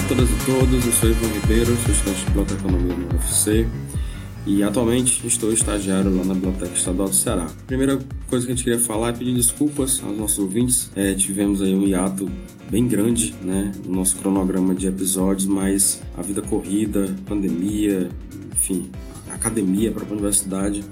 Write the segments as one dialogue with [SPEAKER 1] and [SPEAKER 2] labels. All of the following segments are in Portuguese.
[SPEAKER 1] A todas e todos, eu sou Ivan Ribeiro, sou estudante de Biblioteconomia no UFC e atualmente estou estagiário lá na Biblioteca Estadual do Ceará. Primeira coisa que a gente queria falar é pedir desculpas aos nossos ouvintes. É, tivemos aí um hiato bem grande né, no nosso cronograma de episódios, mas a vida corrida, pandemia, enfim, academia a universidade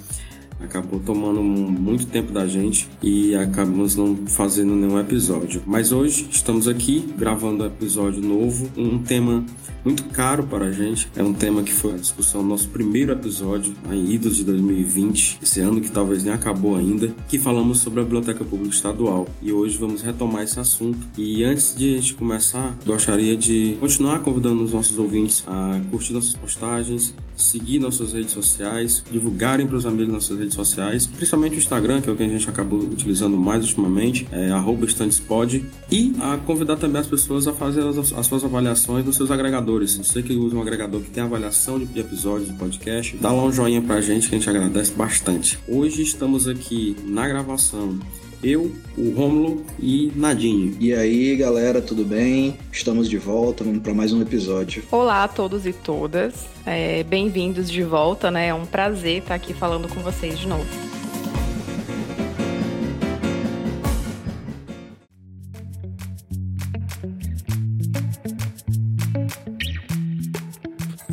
[SPEAKER 1] acabou tomando muito tempo da gente e acabamos não fazendo nenhum episódio. Mas hoje estamos aqui gravando um episódio novo, um tema muito caro para a gente. É um tema que foi a discussão do nosso primeiro episódio, em idos de 2020, esse ano que talvez nem acabou ainda, que falamos sobre a Biblioteca Pública Estadual. E hoje vamos retomar esse assunto. E antes de a gente começar, gostaria de continuar convidando os nossos ouvintes a curtir nossas postagens, seguir nossas redes sociais, divulgarem para os amigos nossas redes sociais, principalmente o Instagram, que é o que a gente acabou utilizando mais ultimamente, é @estandespod, e a convidar também as pessoas a fazer as, as suas avaliações nos seus agregadores. Você que usa um agregador que tem avaliação de episódios do podcast, dá lá um joinha pra gente que a gente agradece bastante. Hoje estamos aqui na gravação eu, o Rômulo e Nadine.
[SPEAKER 2] E aí, galera, tudo bem? Estamos de volta, vamos para mais um episódio.
[SPEAKER 3] Olá a todos e todas, é, bem-vindos de volta, né? É um prazer estar aqui falando com vocês de novo.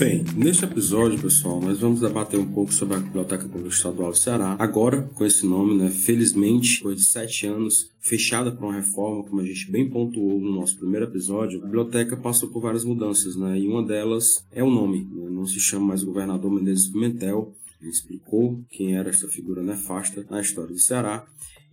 [SPEAKER 1] Bem, neste episódio, pessoal, nós vamos debater um pouco sobre a Biblioteca Pública Estadual do Ceará. Agora, com esse nome, né? Felizmente, depois de sete anos, fechada para uma reforma, como a gente bem pontuou no nosso primeiro episódio, a biblioteca passou por várias mudanças, né? E uma delas é o nome. Né? Não se chama mais Governador Menezes Pimentel. Ele explicou quem era essa figura nefasta na história do Ceará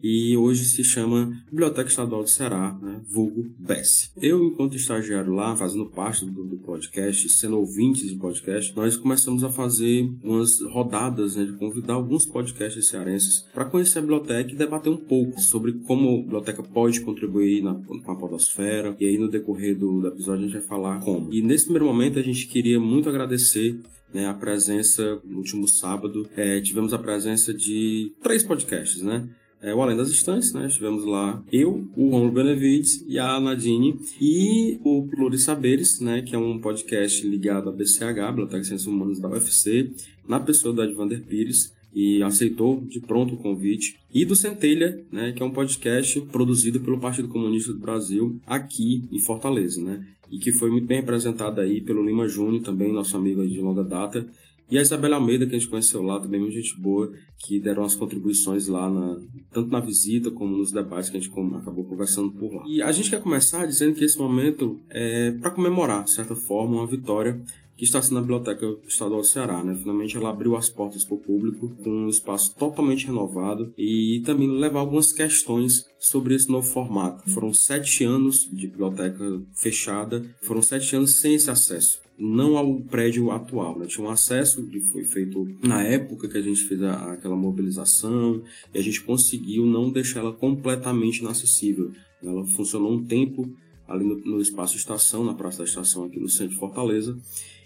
[SPEAKER 1] e hoje se chama Biblioteca Estadual do Ceará, né, vulgo BES. Eu, enquanto estagiário lá, fazendo parte do, do, podcast, sendo ouvintes de podcast, nós começamos a fazer umas rodadas né, de convidar alguns podcasts cearenses para conhecer a biblioteca e debater um pouco sobre como a biblioteca pode contribuir na, com a podosfera. E aí, no decorrer do, do episódio, a gente vai falar como. E nesse primeiro momento, a gente queria muito agradecer né, a presença, no último sábado, é, tivemos a presença de três podcasts, né? É, o Além das Estantes, né? Estivemos lá eu, o Romulo Benevides e a Nadine e o Pluri Saberes, né? Que é um podcast ligado à BCH, Biblioteca de Ciências Humanas da UFC, na pessoa do Edvander Pires e aceitou de pronto o convite. E do Centelha, né, que é um podcast produzido pelo Partido Comunista do Brasil aqui em Fortaleza, né? E que foi muito bem representado aí pelo Lima Júnior, também nosso amigo de longa data, e a Isabela Almeida, que a gente conheceu lá, também muito gente boa, que deram as contribuições lá, na, tanto na visita como nos debates que a gente acabou conversando por lá. E a gente quer começar dizendo que esse momento é para comemorar, de certa forma, uma vitória que está sendo na Biblioteca Estadual do Ceará. Né? Finalmente ela abriu as portas para o público com um espaço totalmente renovado e também levar algumas questões sobre esse novo formato. Foram sete anos de biblioteca fechada, foram sete anos sem esse acesso não ao prédio atual. Né? Tinha um acesso que foi feito na época que a gente fez a, aquela mobilização e a gente conseguiu não deixar ela completamente inacessível. Ela funcionou um tempo ali no, no espaço estação, na Praça da Estação aqui no centro de Fortaleza,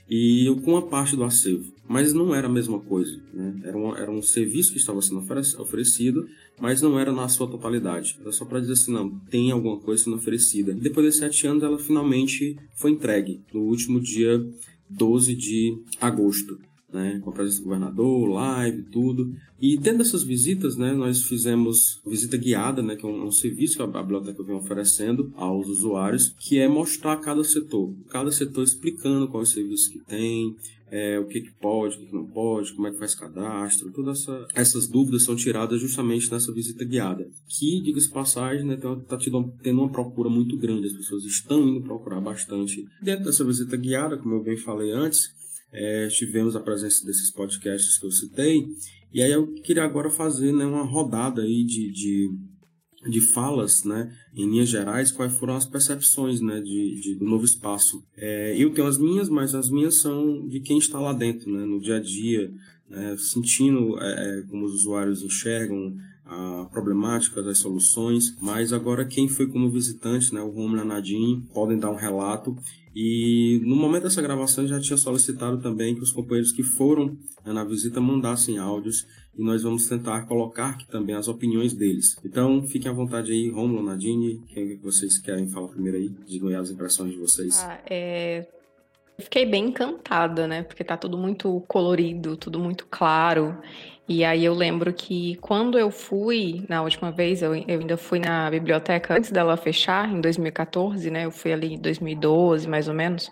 [SPEAKER 1] e com a parte do acervo. Mas não era a mesma coisa. Né? Era, um, era um serviço que estava sendo oferecido, mas não era na sua totalidade. Era só para dizer assim, não, tem alguma coisa sendo oferecida. Depois de sete anos, ela finalmente foi entregue, no último dia 12 de agosto né, com a presença do governador, live, tudo. E tendo essas visitas, né, nós fizemos visita guiada, né, que é um, um serviço que a biblioteca vem oferecendo aos usuários, que é mostrar cada setor, cada setor explicando qual é o serviço que tem, é, o que, que pode, o que, que, não pode, como é que faz cadastro, todas essa, essas dúvidas são tiradas justamente nessa visita guiada. Que, diga-se passagem, né, está tendo uma procura muito grande, as pessoas estão indo procurar bastante. Dentro dessa visita guiada, como eu bem falei antes, é, tivemos a presença desses podcasts que eu citei, e aí eu queria agora fazer né, uma rodada aí de, de, de falas, né, em linhas gerais, quais foram as percepções né, de, de do novo espaço. É, eu tenho as minhas, mas as minhas são de quem está lá dentro, né, no dia a dia, né, sentindo é, é como os usuários enxergam a problemática, as soluções, mas agora quem foi como visitante, né, o Romulo a Nadine, podem dar um relato. E no momento dessa gravação já tinha solicitado também que os companheiros que foram né, na visita mandassem áudios e nós vamos tentar colocar aqui também as opiniões deles. Então fiquem à vontade aí, Romulo, Nadine, quem é vocês querem falar primeiro aí, digam as impressões de vocês.
[SPEAKER 3] Ah, é... Eu fiquei bem encantada, né? Porque tá tudo muito colorido, tudo muito claro. E aí eu lembro que quando eu fui, na última vez, eu, eu, ainda fui na biblioteca antes dela fechar, em 2014, né? Eu fui ali em 2012, mais ou menos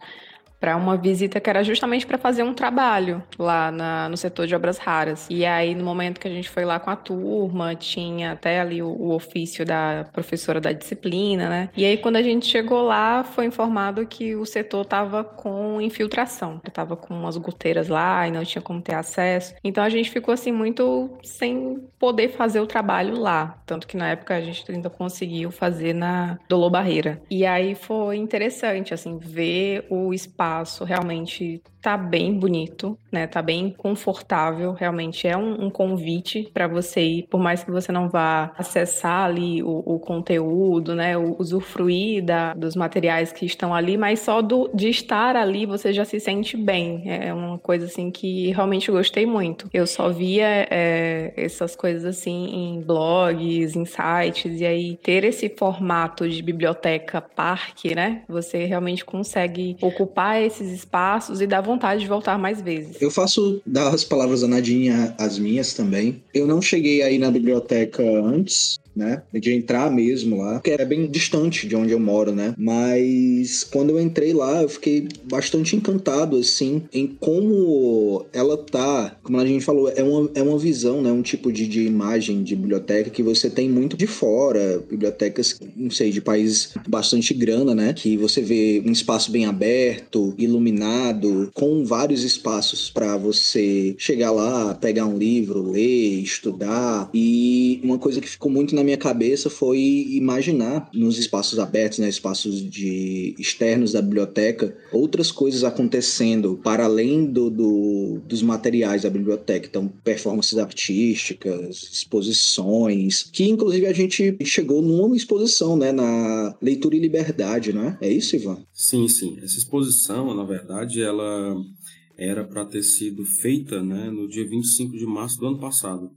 [SPEAKER 3] para uma visita que era justamente para fazer um trabalho lá na, no setor de obras raras. E aí, no momento que a gente foi lá com a turma, tinha até ali o, o ofício da professora da disciplina, né? E aí, quando a gente chegou lá, foi informado que o setor estava com infiltração, estava com umas goteiras lá e não tinha como ter acesso. Então, a gente ficou assim muito sem poder fazer o trabalho lá, tanto que na época a gente ainda conseguiu fazer na Dolor Barreira. E aí foi interessante assim ver o espaço espaço realmente tá bem bonito, né? Tá bem confortável. Realmente é um, um convite para você ir, por mais que você não vá acessar ali o, o conteúdo, né? O, usufruir da, dos materiais que estão ali, mas só do, de estar ali você já se sente bem. É uma coisa assim que realmente gostei muito. Eu só via é, essas coisas assim em blogs, em sites, e aí ter esse formato de biblioteca parque, né? Você realmente consegue ocupar esses espaços e dar vontade de voltar mais vezes.
[SPEAKER 2] Eu faço das palavras da Nadinha as minhas também. Eu não cheguei aí na biblioteca antes, né? De entrar mesmo lá, porque é bem distante de onde eu moro, né? Mas quando eu entrei lá, eu fiquei bastante encantado, assim, em como ela tá, como a gente falou, é uma, é uma visão, né? Um tipo de, de imagem de biblioteca que você tem muito de fora, bibliotecas, não sei, de países bastante grana, né? Que você vê um espaço bem aberto, iluminado, com vários espaços para você chegar lá, pegar um livro, ler, estudar. E uma coisa que ficou muito na minha cabeça foi imaginar nos espaços abertos, né, espaços de externos da biblioteca, outras coisas acontecendo para além do, do, dos materiais da biblioteca. Então, performances artísticas, exposições, que inclusive a gente chegou numa exposição, né, na Leitura e Liberdade, né? É isso, Ivan?
[SPEAKER 1] Sim, sim. Essa exposição, na verdade, ela era para ter sido feita né, no dia 25 de março do ano passado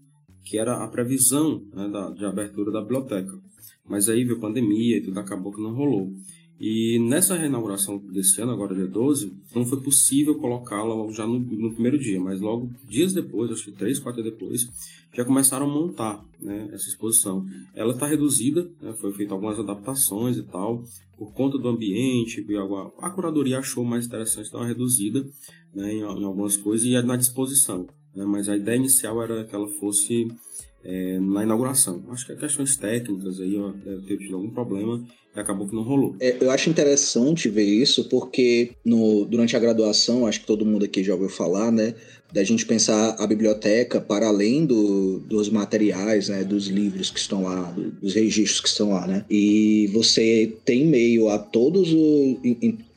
[SPEAKER 1] que era a previsão né, da, de abertura da biblioteca. Mas aí veio pandemia e tudo acabou que não rolou. E nessa reinauguração desse ano, agora dia 12, não foi possível colocá-la já no, no, primeiro dia, mas logo dias depois, acho que três, quatro dias depois, já começaram a montar né, essa exposição. Ela está reduzida, né, foi feita algumas adaptações e tal, por conta do ambiente, a curadoria achou mais interessante dar uma reduzida né, em, em algumas coisas e na disposição né? mas a ideia inicial era que ela fosse é, na inauguração. Acho que é questões técnicas aí, ó, ter tido algum problema e acabou que não rolou.
[SPEAKER 2] É, eu acho interessante ver isso porque no, durante a graduação, acho que todo mundo aqui já ouviu falar, né? Da gente pensar a biblioteca para além do, dos materiais, né? Dos livros que estão lá, dos registros que estão lá, né? E você tem meio a todos os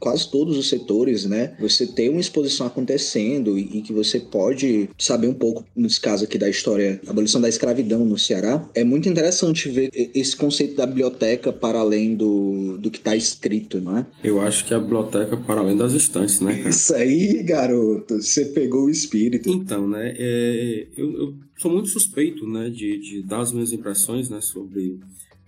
[SPEAKER 2] quase todos os setores, né? Você tem uma exposição acontecendo e, e, que você pode saber um pouco, nesse caso aqui da história, a abolição da escravidão no Ceará. É muito interessante ver esse conceito da biblioteca para além do, do que está escrito, não é?
[SPEAKER 1] Eu acho que a biblioteca para além das estantes, né, cara?
[SPEAKER 2] Isso aí, garoto, você pegou o espírito.
[SPEAKER 1] Então, né, é, eu, eu, sou muito suspeito, né, de, de dar as minhas impressões, né, sobre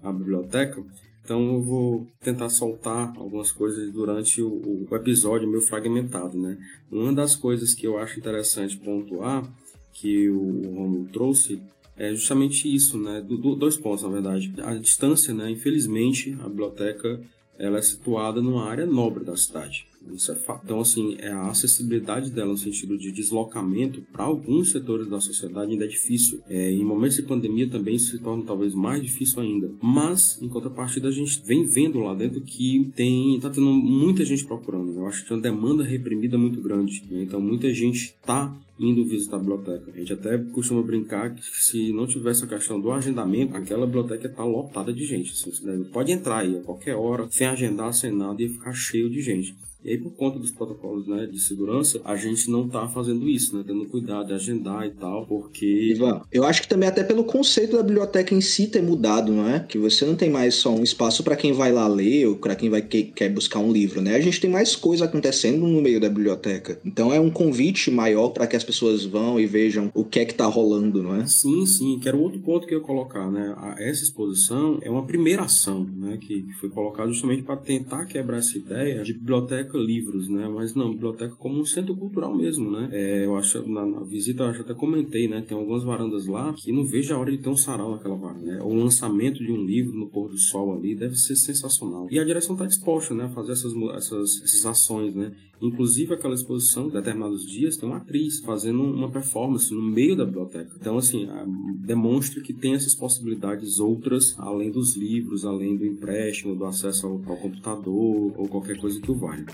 [SPEAKER 1] a biblioteca, então eu vou tentar soltar algumas coisas durante o, o episódio meio fragmentado, né? Uma das coisas que eu acho interessante pontuar que o Romulo trouxe é justamente isso, né? Do, do, dois pontos, na verdade. A distância, né? Infelizmente, a biblioteca ela é situada numa área nobre da cidade. Isso é fato. Então, assim, é a acessibilidade dela no sentido de deslocamento para alguns setores da sociedade ainda é difícil. É, em momentos de pandemia também isso se torna talvez mais difícil ainda. Mas, em contrapartida, a gente vem vendo lá dentro que tem tá tendo muita gente procurando. Eu acho que tem uma demanda reprimida muito grande. Né? Então, muita gente está indo visitar a biblioteca. A gente até costuma brincar que se não tivesse a questão do agendamento, aquela biblioteca está lotada de gente. Assim, pode entrar aí a qualquer hora, sem agendar, sem nada, e ficar cheio de gente. E aí, por conta dos protocolos né, de segurança, a gente não tá fazendo isso, né? Tendo cuidado de agendar e tal, porque.
[SPEAKER 2] Ivan, eu acho que também até pelo conceito da biblioteca em si ter mudado, não é? Que você não tem mais só um espaço para quem vai lá ler ou para quem vai que, quer buscar um livro, né? A gente tem mais coisa acontecendo no meio da biblioteca. Então é um convite maior para que as pessoas vão e vejam o que é que tá rolando, não é?
[SPEAKER 1] Sim, sim. Que era outro ponto que eu ia colocar, né? Essa exposição é uma primeira ação, né? Que foi colocada justamente para tentar quebrar essa ideia de biblioteca livros, né? Mas não, biblioteca como um centro cultural mesmo, né? É, eu acho, na, na, visita, eu até comentei, né? Tem algumas varandas lá que não vejo a hora de ter um sarau naquela varanda, né? O lançamento de um livro no pôr do sol ali deve ser sensacional. E a direção está disposta, né? A fazer essas, essas, essas ações, né? Inclusive aquela exposição, determinados dias, tem uma atriz fazendo uma performance no meio da biblioteca. Então, assim, demonstra que tem essas possibilidades outras, além dos livros, além do empréstimo, do acesso ao, ao computador ou qualquer coisa que o valha.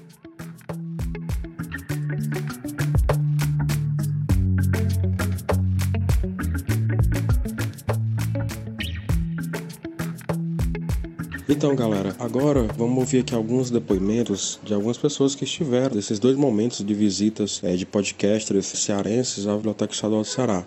[SPEAKER 1] Então, galera, agora vamos ouvir aqui alguns depoimentos de algumas pessoas que estiveram nesses dois momentos de visitas é, de podcasters cearenses à Biblioteca Estadual do Ceará.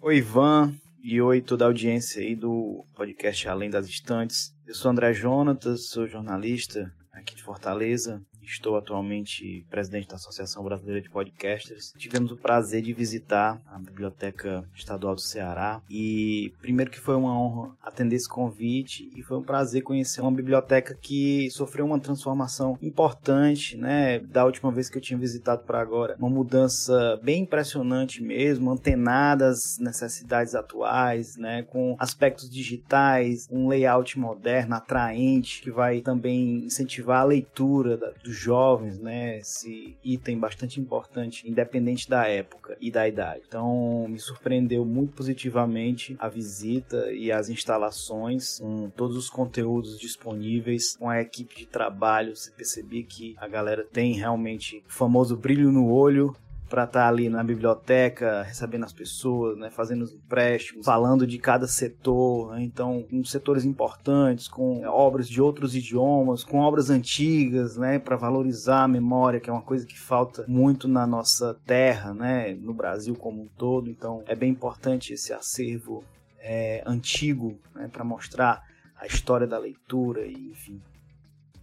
[SPEAKER 4] Oi, Ivan, e oi toda a audiência aí do podcast Além das Estantes. Eu sou André Jonatas, sou jornalista aqui de Fortaleza Estou atualmente presidente da Associação Brasileira de Podcasters. Tivemos o prazer de visitar a Biblioteca Estadual do Ceará e primeiro que foi uma honra atender esse convite e foi um prazer conhecer uma biblioteca que sofreu uma transformação importante, né, da última vez que eu tinha visitado para agora. Uma mudança bem impressionante mesmo, antenada às necessidades atuais, né, com aspectos digitais, um layout moderno, atraente, que vai também incentivar a leitura dos jovens, né? Esse item bastante importante, independente da época e da idade. Então, me surpreendeu muito positivamente a visita e as instalações, com todos os conteúdos disponíveis, com a equipe de trabalho. Você percebia que a galera tem realmente o famoso brilho no olho para estar tá ali na biblioteca, recebendo as pessoas, né, fazendo os empréstimos, falando de cada setor, né, então com setores importantes, com obras de outros idiomas, com obras antigas, né, para valorizar a memória, que é uma coisa que falta muito na nossa terra, né, no Brasil como um todo. Então é bem importante esse acervo é, antigo, né, para mostrar a história da leitura e, enfim,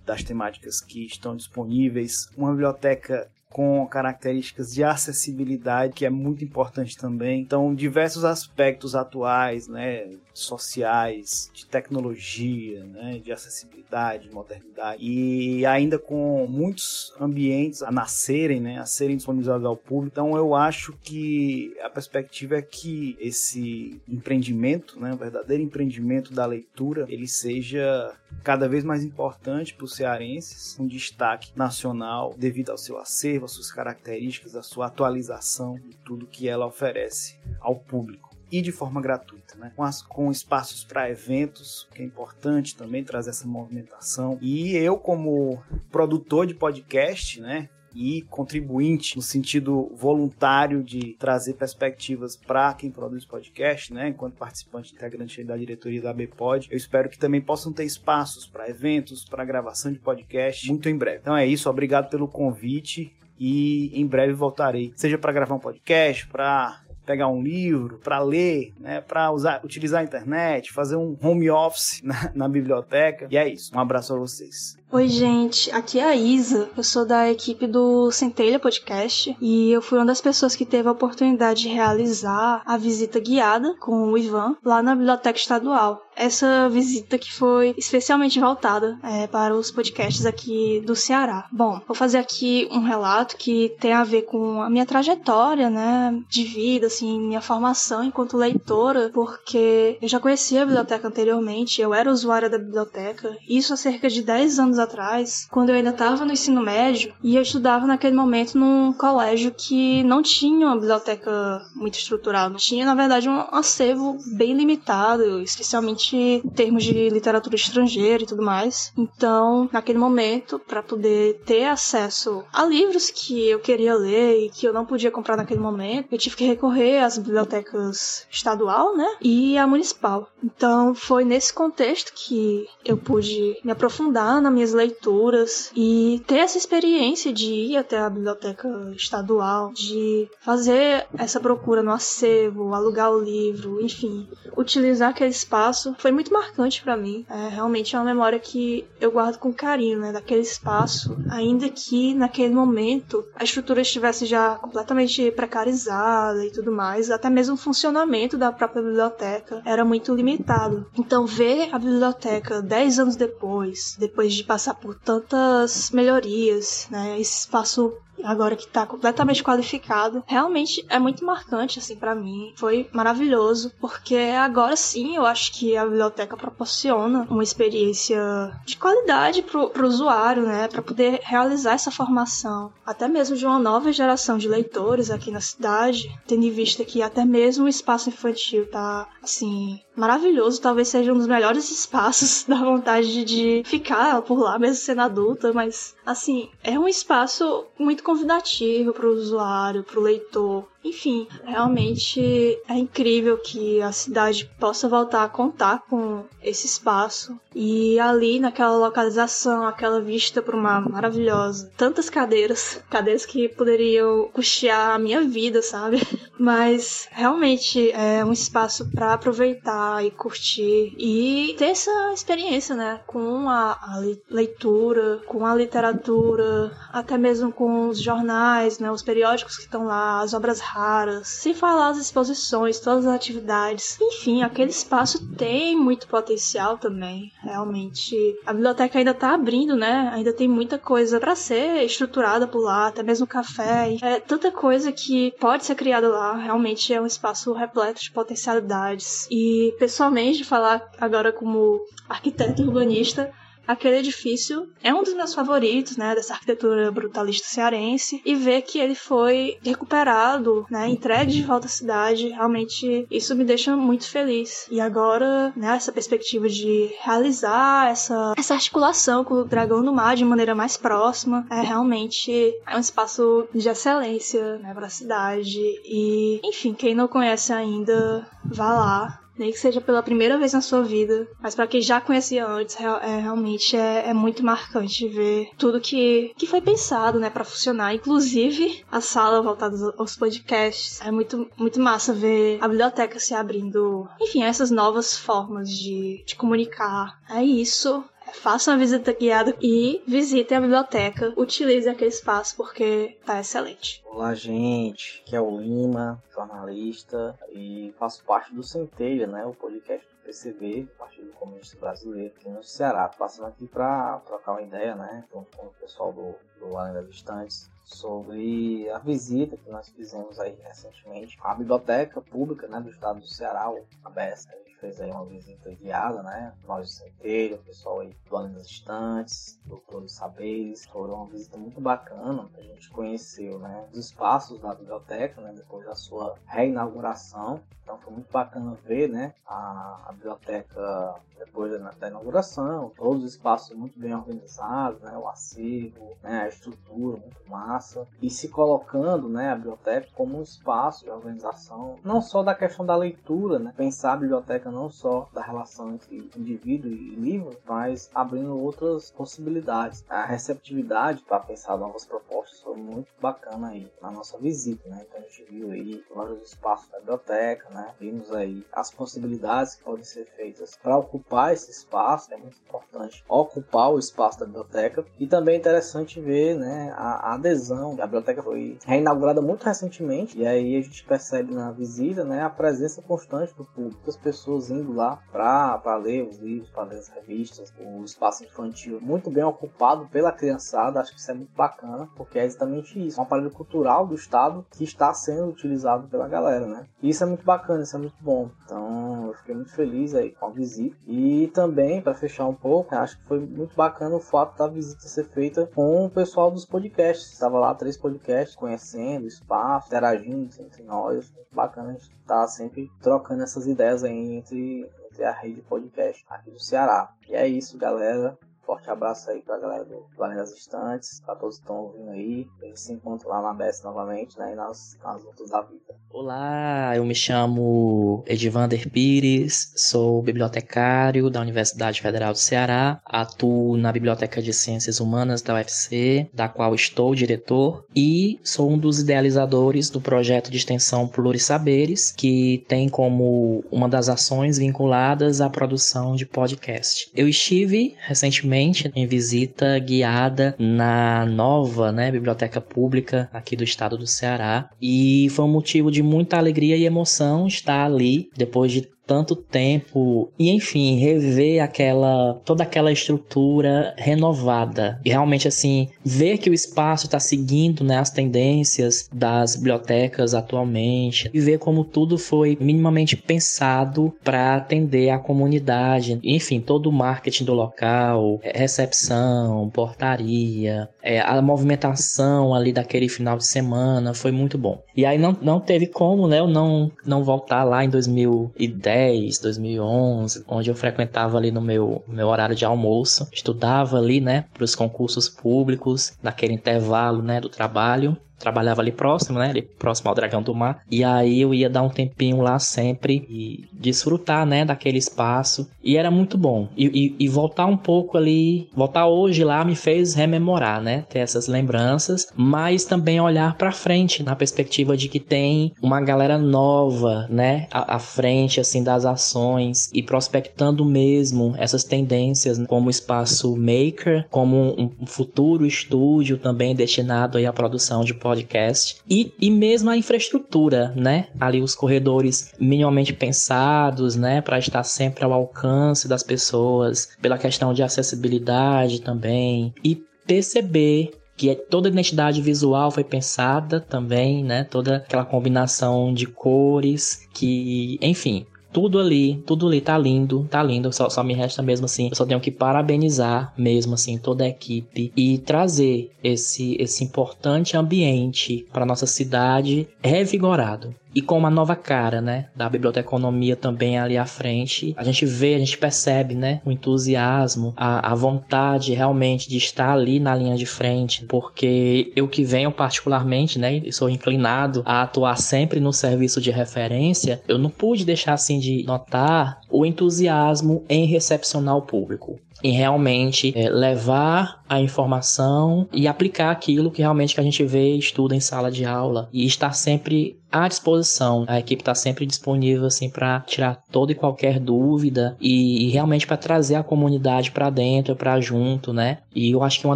[SPEAKER 4] das temáticas que estão disponíveis. Uma biblioteca com características de acessibilidade, que é muito importante também. Então, diversos aspectos atuais, né, sociais, de tecnologia, né, de acessibilidade, de modernidade, e ainda com muitos ambientes a nascerem, né, a serem disponibilizados ao público. Então, eu acho que a perspectiva é que esse empreendimento, né, o verdadeiro empreendimento da leitura, ele seja cada vez mais importante para os cearenses, um destaque nacional devido ao seu acervo, às suas características, à sua atualização e tudo que ela oferece ao público e de forma gratuita, né? com, as, com espaços para eventos, que é importante também trazer essa movimentação. E eu, como produtor de podcast, né, e contribuinte no sentido voluntário de trazer perspectivas para quem produz podcast, né, enquanto participante integrante da diretoria da BPod. Eu espero que também possam ter espaços para eventos, para gravação de podcast muito em breve. Então é isso, obrigado pelo convite e em breve voltarei, seja para gravar um podcast, para pegar um livro, para ler, né, para usar, utilizar a internet, fazer um home office na, na biblioteca. E é isso. Um abraço a vocês.
[SPEAKER 5] Oi, gente, aqui é a Isa. Eu sou da equipe do Centelha Podcast e eu fui uma das pessoas que teve a oportunidade de realizar a visita guiada com o Ivan lá na Biblioteca Estadual. Essa visita que foi especialmente voltada é, para os podcasts aqui do Ceará. Bom, vou fazer aqui um relato que tem a ver com a minha trajetória, né, de vida, assim, minha formação enquanto leitora, porque eu já conhecia a biblioteca anteriormente, eu era usuária da biblioteca, isso há cerca de 10 anos anos atrás, quando eu ainda estava no ensino médio, e eu estudava naquele momento num colégio que não tinha uma biblioteca muito estruturada. Tinha, na verdade, um acervo bem limitado, especialmente em termos de literatura estrangeira e tudo mais. Então, naquele momento, para poder ter acesso a livros que eu queria ler e que eu não podia comprar naquele momento, eu tive que recorrer às bibliotecas estadual, né, e à municipal. Então, foi nesse contexto que eu pude me aprofundar nas minhas leituras e ter essa experiência de ir até a biblioteca estadual, de fazer essa procura no acervo, alugar o livro, enfim, utilizar aquele espaço foi muito marcante para mim. É realmente é uma memória que eu guardo com carinho, né, daquele espaço, ainda que naquele momento a estrutura estivesse já completamente precarizada e tudo mais, até mesmo o funcionamento da própria biblioteca era muito limitado. Então ver a biblioteca 10 anos depois, depois de passar por tantas melhorias, né, esse espaço agora que tá completamente qualificado, realmente é muito marcante assim para mim. Foi maravilhoso, porque agora sim eu acho que a biblioteca proporciona uma experiência de qualidade pro, pro usuário, né, para poder realizar essa formação, até mesmo de uma nova geração de leitores aqui na cidade, tendo em vista que até mesmo o espaço infantil tá assim maravilhoso, talvez seja um dos melhores espaços da vontade de ficar por lá mesmo sendo adulta, mas assim, é um espaço muito convidativo para o usuário, para o leitor. Enfim, realmente é incrível que a cidade possa voltar a contar com esse espaço. E ali, naquela localização, aquela vista para uma maravilhosa. Tantas cadeiras, cadeiras que poderiam custear a minha vida, sabe? Mas realmente é um espaço para aproveitar e curtir e ter essa experiência, né? Com a, a leitura, com a literatura, até mesmo com os jornais, né? Os periódicos que estão lá, as obras raras, sem falar as exposições, todas as atividades. Enfim, aquele espaço tem muito potencial também, realmente. A biblioteca ainda tá abrindo, né? Ainda tem muita coisa para ser estruturada por lá, até mesmo café. É tanta coisa que pode ser criada lá. Realmente é um espaço repleto de potencialidades. E pessoalmente, falar agora como arquiteto urbanista, aquele edifício é um dos meus favoritos, né, dessa arquitetura brutalista cearense, e ver que ele foi recuperado, né, entregue de volta à cidade, realmente isso me deixa muito feliz. E agora, né, essa perspectiva de realizar essa, essa articulação com o Dragão do Mar de maneira mais próxima, é realmente é um espaço de excelência, né, para a cidade. E, enfim, quem não conhece ainda, vá lá nem que seja pela primeira vez na sua vida, mas para quem já conhecia antes, é, realmente é, é, muito marcante ver tudo que, que foi pensado, né, para funcionar, inclusive a sala voltada aos podcasts. É muito, muito massa ver a biblioteca se abrindo, enfim, essas novas formas de, de comunicar. É isso. Faça uma visita guiada e visite a biblioteca. Utilize aquele espaço porque tá excelente.
[SPEAKER 6] Olá, gente. Aqui é o Lima, jornalista e faço parte do Centelha, né? O podcast do PCB, Partido Comunista Brasileiro, aqui no Ceará. Passando aqui para trocar uma ideia, né? Junto com o pessoal do, do Além das Distantes sobre a visita que nós fizemos aí recentemente à biblioteca pública né, do estado do Ceará, o ABS fez aí uma visita guiada, né? Nós do Centeiro, o pessoal aí do Além das Estantes, Doutor dos Saberes. Foi uma visita muito bacana. A gente conheceu, né? Os espaços da biblioteca, né? Depois da sua reinauguração. Então foi muito bacana ver, né? A, a biblioteca depois da, inauguração, todos os espaços muito bem organizados, né? O acervo, né? A estrutura muito massa. E se colocando, né? A biblioteca como um espaço de organização, não só da questão da leitura, né? Pensar a biblioteca não só da relação entre indivíduo e livro, mas abrindo outras possibilidades. A receptividade para pensar novas propostas foi muito bacana aí na nossa visita, né? Então a gente viu aí vários espaços da biblioteca, né? Vimos aí as possibilidades que podem ser feitas para ocupar esse espaço, é muito importante ocupar o espaço da biblioteca e também é interessante ver, né, a, adesão. A biblioteca foi reinaugurada muito recentemente e aí a gente percebe na visita, né, a presença constante do público, as pessoas indo lá para ler os livros, para ler as revistas, o espaço infantil muito bem ocupado pela criançada, acho que isso é muito bacana, porque é exatamente isso, um aparelho cultural do estado que está sendo utilizado pela galera, né? E isso é muito bacana, isso é muito bom. Então, eu fiquei muito feliz aí com a visita. E também, para fechar um pouco, acho que foi muito bacana o fato da visita ser feita com o pessoal dos podcasts. Estava lá três podcasts, conhecendo espaço, interagindo entre nós. Muito bacana a gente estar tá sempre trocando essas ideias aí entre, entre a rede podcast aqui do Ceará. E é isso, galera. Forte abraço aí pra galera do Planeta das Estantes, pra todos que estão ouvindo aí. A gente se encontra lá na BS novamente, né? E nas, nas lutas da vida.
[SPEAKER 7] Olá, eu me chamo Edivander Pires, sou bibliotecário da Universidade Federal do Ceará, atuo na Biblioteca de Ciências Humanas da UFC, da qual estou diretor, e sou um dos idealizadores do projeto de extensão Plurisaberes, que tem como uma das ações vinculadas à produção de podcast. Eu estive recentemente em visita guiada na nova né, Biblioteca Pública aqui do estado do Ceará, e foi um motivo de muita alegria e emoção estar ali depois de tanto tempo e enfim rever aquela toda aquela estrutura renovada. E realmente assim ver que o espaço está seguindo né, as tendências das bibliotecas atualmente e ver como tudo foi minimamente pensado para atender a comunidade. Enfim todo o marketing do local recepção portaria é, a movimentação ali daquele final de semana foi muito bom. E aí não, não teve como né eu não não voltar lá em 2010 2010, 2011, onde eu frequentava ali no meu, meu horário de almoço, estudava ali, né, para os concursos públicos, naquele intervalo, né, do trabalho trabalhava ali próximo, né? Ali próximo ao Dragão do Mar. E aí eu ia dar um tempinho lá sempre e desfrutar, né? Daquele espaço. E era muito bom. E, e, e, voltar um pouco ali, voltar hoje lá me fez rememorar, né? Ter essas lembranças, mas também olhar para frente, na perspectiva de que tem uma galera nova, né? À, à frente, assim, das ações e prospectando mesmo essas tendências, como espaço maker, como um futuro estúdio também destinado aí à produção de podcast e, e mesmo a infraestrutura, né? Ali os corredores minimamente pensados, né? Para estar sempre ao alcance das pessoas, pela questão de acessibilidade também e perceber que toda a identidade visual foi pensada também, né? Toda aquela combinação de cores que, enfim, tudo ali, tudo ali tá lindo, tá lindo. Só, só me resta mesmo assim, eu só tenho que parabenizar mesmo assim toda a equipe e trazer esse esse importante ambiente para nossa cidade revigorado e com uma nova cara, né, da biblioteconomia também ali à frente, a gente vê, a gente percebe, né, o entusiasmo, a, a vontade realmente de estar ali na linha de frente, porque eu que venho particularmente, né, e sou inclinado a atuar sempre no serviço de referência, eu não pude deixar assim de notar o entusiasmo em recepcionar o público em realmente é, levar a informação e aplicar aquilo que realmente que a gente vê e estuda em sala de aula e estar sempre à disposição. A equipe está sempre disponível assim para tirar toda e qualquer dúvida e, e realmente para trazer a comunidade para dentro, para junto, né? E eu acho que uma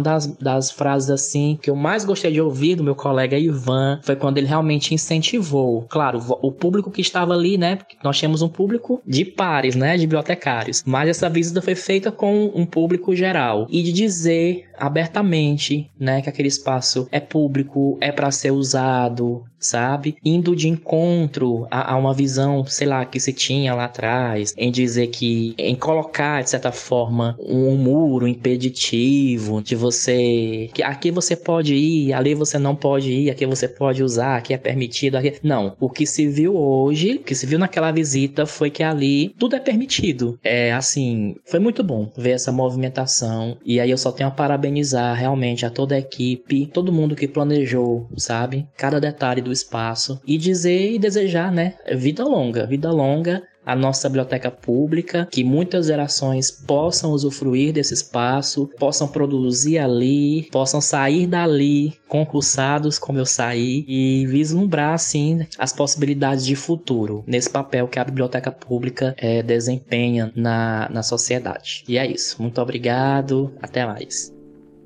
[SPEAKER 7] das, das frases assim que eu mais gostei de ouvir do meu colega Ivan foi quando ele realmente incentivou, claro, o público que estava ali, né? Nós temos um público de pares, né? De bibliotecários, mas essa visita foi feita com um público geral e de dizer abertamente, né, que aquele espaço é público, é para ser usado, sabe? Indo de encontro a, a, uma visão, sei lá, que se tinha lá atrás, em dizer que, em colocar, de certa forma, um muro impeditivo de você, que aqui você pode ir, ali você não pode ir, aqui você pode usar, aqui é permitido, aqui... Não, o que se viu hoje, o que se viu naquela visita foi que ali tudo é permitido. É, assim, foi muito bom ver essa movimentação, e aí eu só tenho a parabéns parabenizar realmente a toda a equipe, todo mundo que planejou, sabe? Cada detalhe do espaço e dizer e desejar, né? Vida longa, vida longa a nossa biblioteca pública, que muitas gerações possam usufruir desse espaço, possam produzir ali, possam sair dali concursados como eu saí e vislumbrar assim as possibilidades de futuro nesse papel que a biblioteca pública é, desempenha na, na sociedade. E é isso. Muito obrigado. Até mais.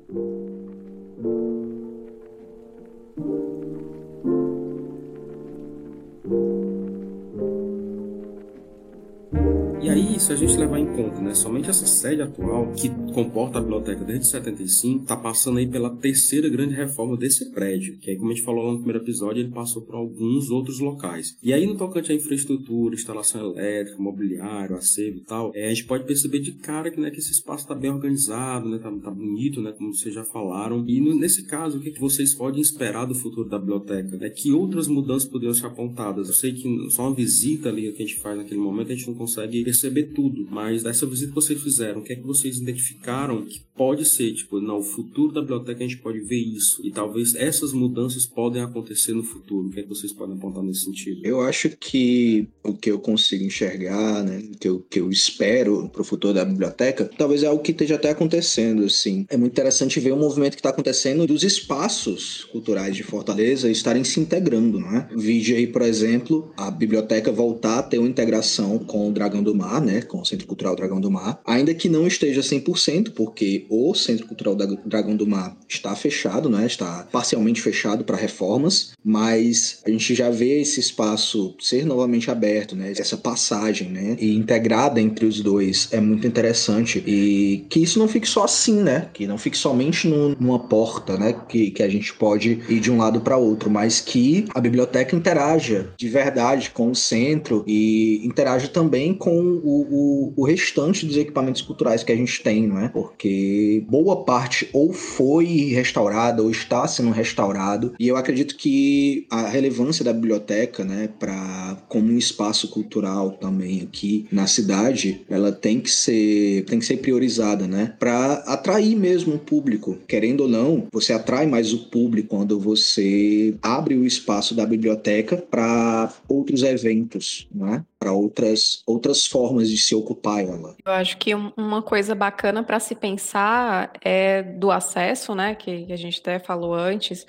[SPEAKER 7] Thank you.
[SPEAKER 1] E aí, se a gente levar em conta, né, somente essa sede atual, que comporta a biblioteca desde 75, está passando aí pela terceira grande reforma desse prédio, que aí, como a gente falou lá no primeiro episódio, ele passou por alguns outros locais. E aí, no tocante à infraestrutura, instalação elétrica, mobiliário, acervo e tal, é, a gente pode perceber de cara que, né, que esse espaço está bem organizado, né, tá, tá, bonito, né, como vocês já falaram. E no, nesse caso, o que, que vocês podem esperar do futuro da biblioteca? Né? Que outras mudanças poderiam ser apontadas? Eu sei que só uma visita ali que a gente faz naquele momento, a gente não consegue perceber tudo, mas dessa visita que vocês fizeram, o que é que vocês identificaram que pode ser, tipo, no futuro da biblioteca a gente pode ver isso, e talvez essas mudanças podem acontecer no futuro. O que é que vocês podem apontar nesse sentido?
[SPEAKER 2] Eu acho que o que eu consigo enxergar, né, o que eu, que eu espero para o futuro da biblioteca, talvez é algo que esteja até acontecendo, assim. É muito interessante ver o movimento que está acontecendo dos espaços culturais de Fortaleza estarem se integrando, não é? Vídeo aí, por exemplo, a biblioteca voltar a ter uma integração com o Dragão do Mar, né, com o Centro Cultural Dragão do Mar, ainda que não esteja 100%, porque o Centro Cultural Dragão do Mar está fechado, né, está parcialmente fechado para reformas, mas a gente já vê esse espaço ser novamente aberto, né, essa passagem, né, e integrada entre os dois é muito interessante. E que isso não fique só assim, né, que não fique somente no, numa porta, né, que, que a gente pode ir de um lado para outro, mas que a biblioteca interaja de verdade com o centro e interaja também com o, o, o restante dos equipamentos culturais que a gente tem, não é? Porque boa parte ou foi restaurada ou está sendo restaurado e eu acredito que a relevância da biblioteca, né, para como um espaço cultural também aqui na cidade, ela tem que ser tem que ser priorizada, né, para atrair mesmo o público. Querendo ou não, você atrai mais o público quando você abre o espaço da biblioteca para outros eventos, né? Para outras, outras formas de se ocupar ela.
[SPEAKER 3] Eu acho que uma coisa bacana para se pensar é do acesso, né, que a gente até falou antes,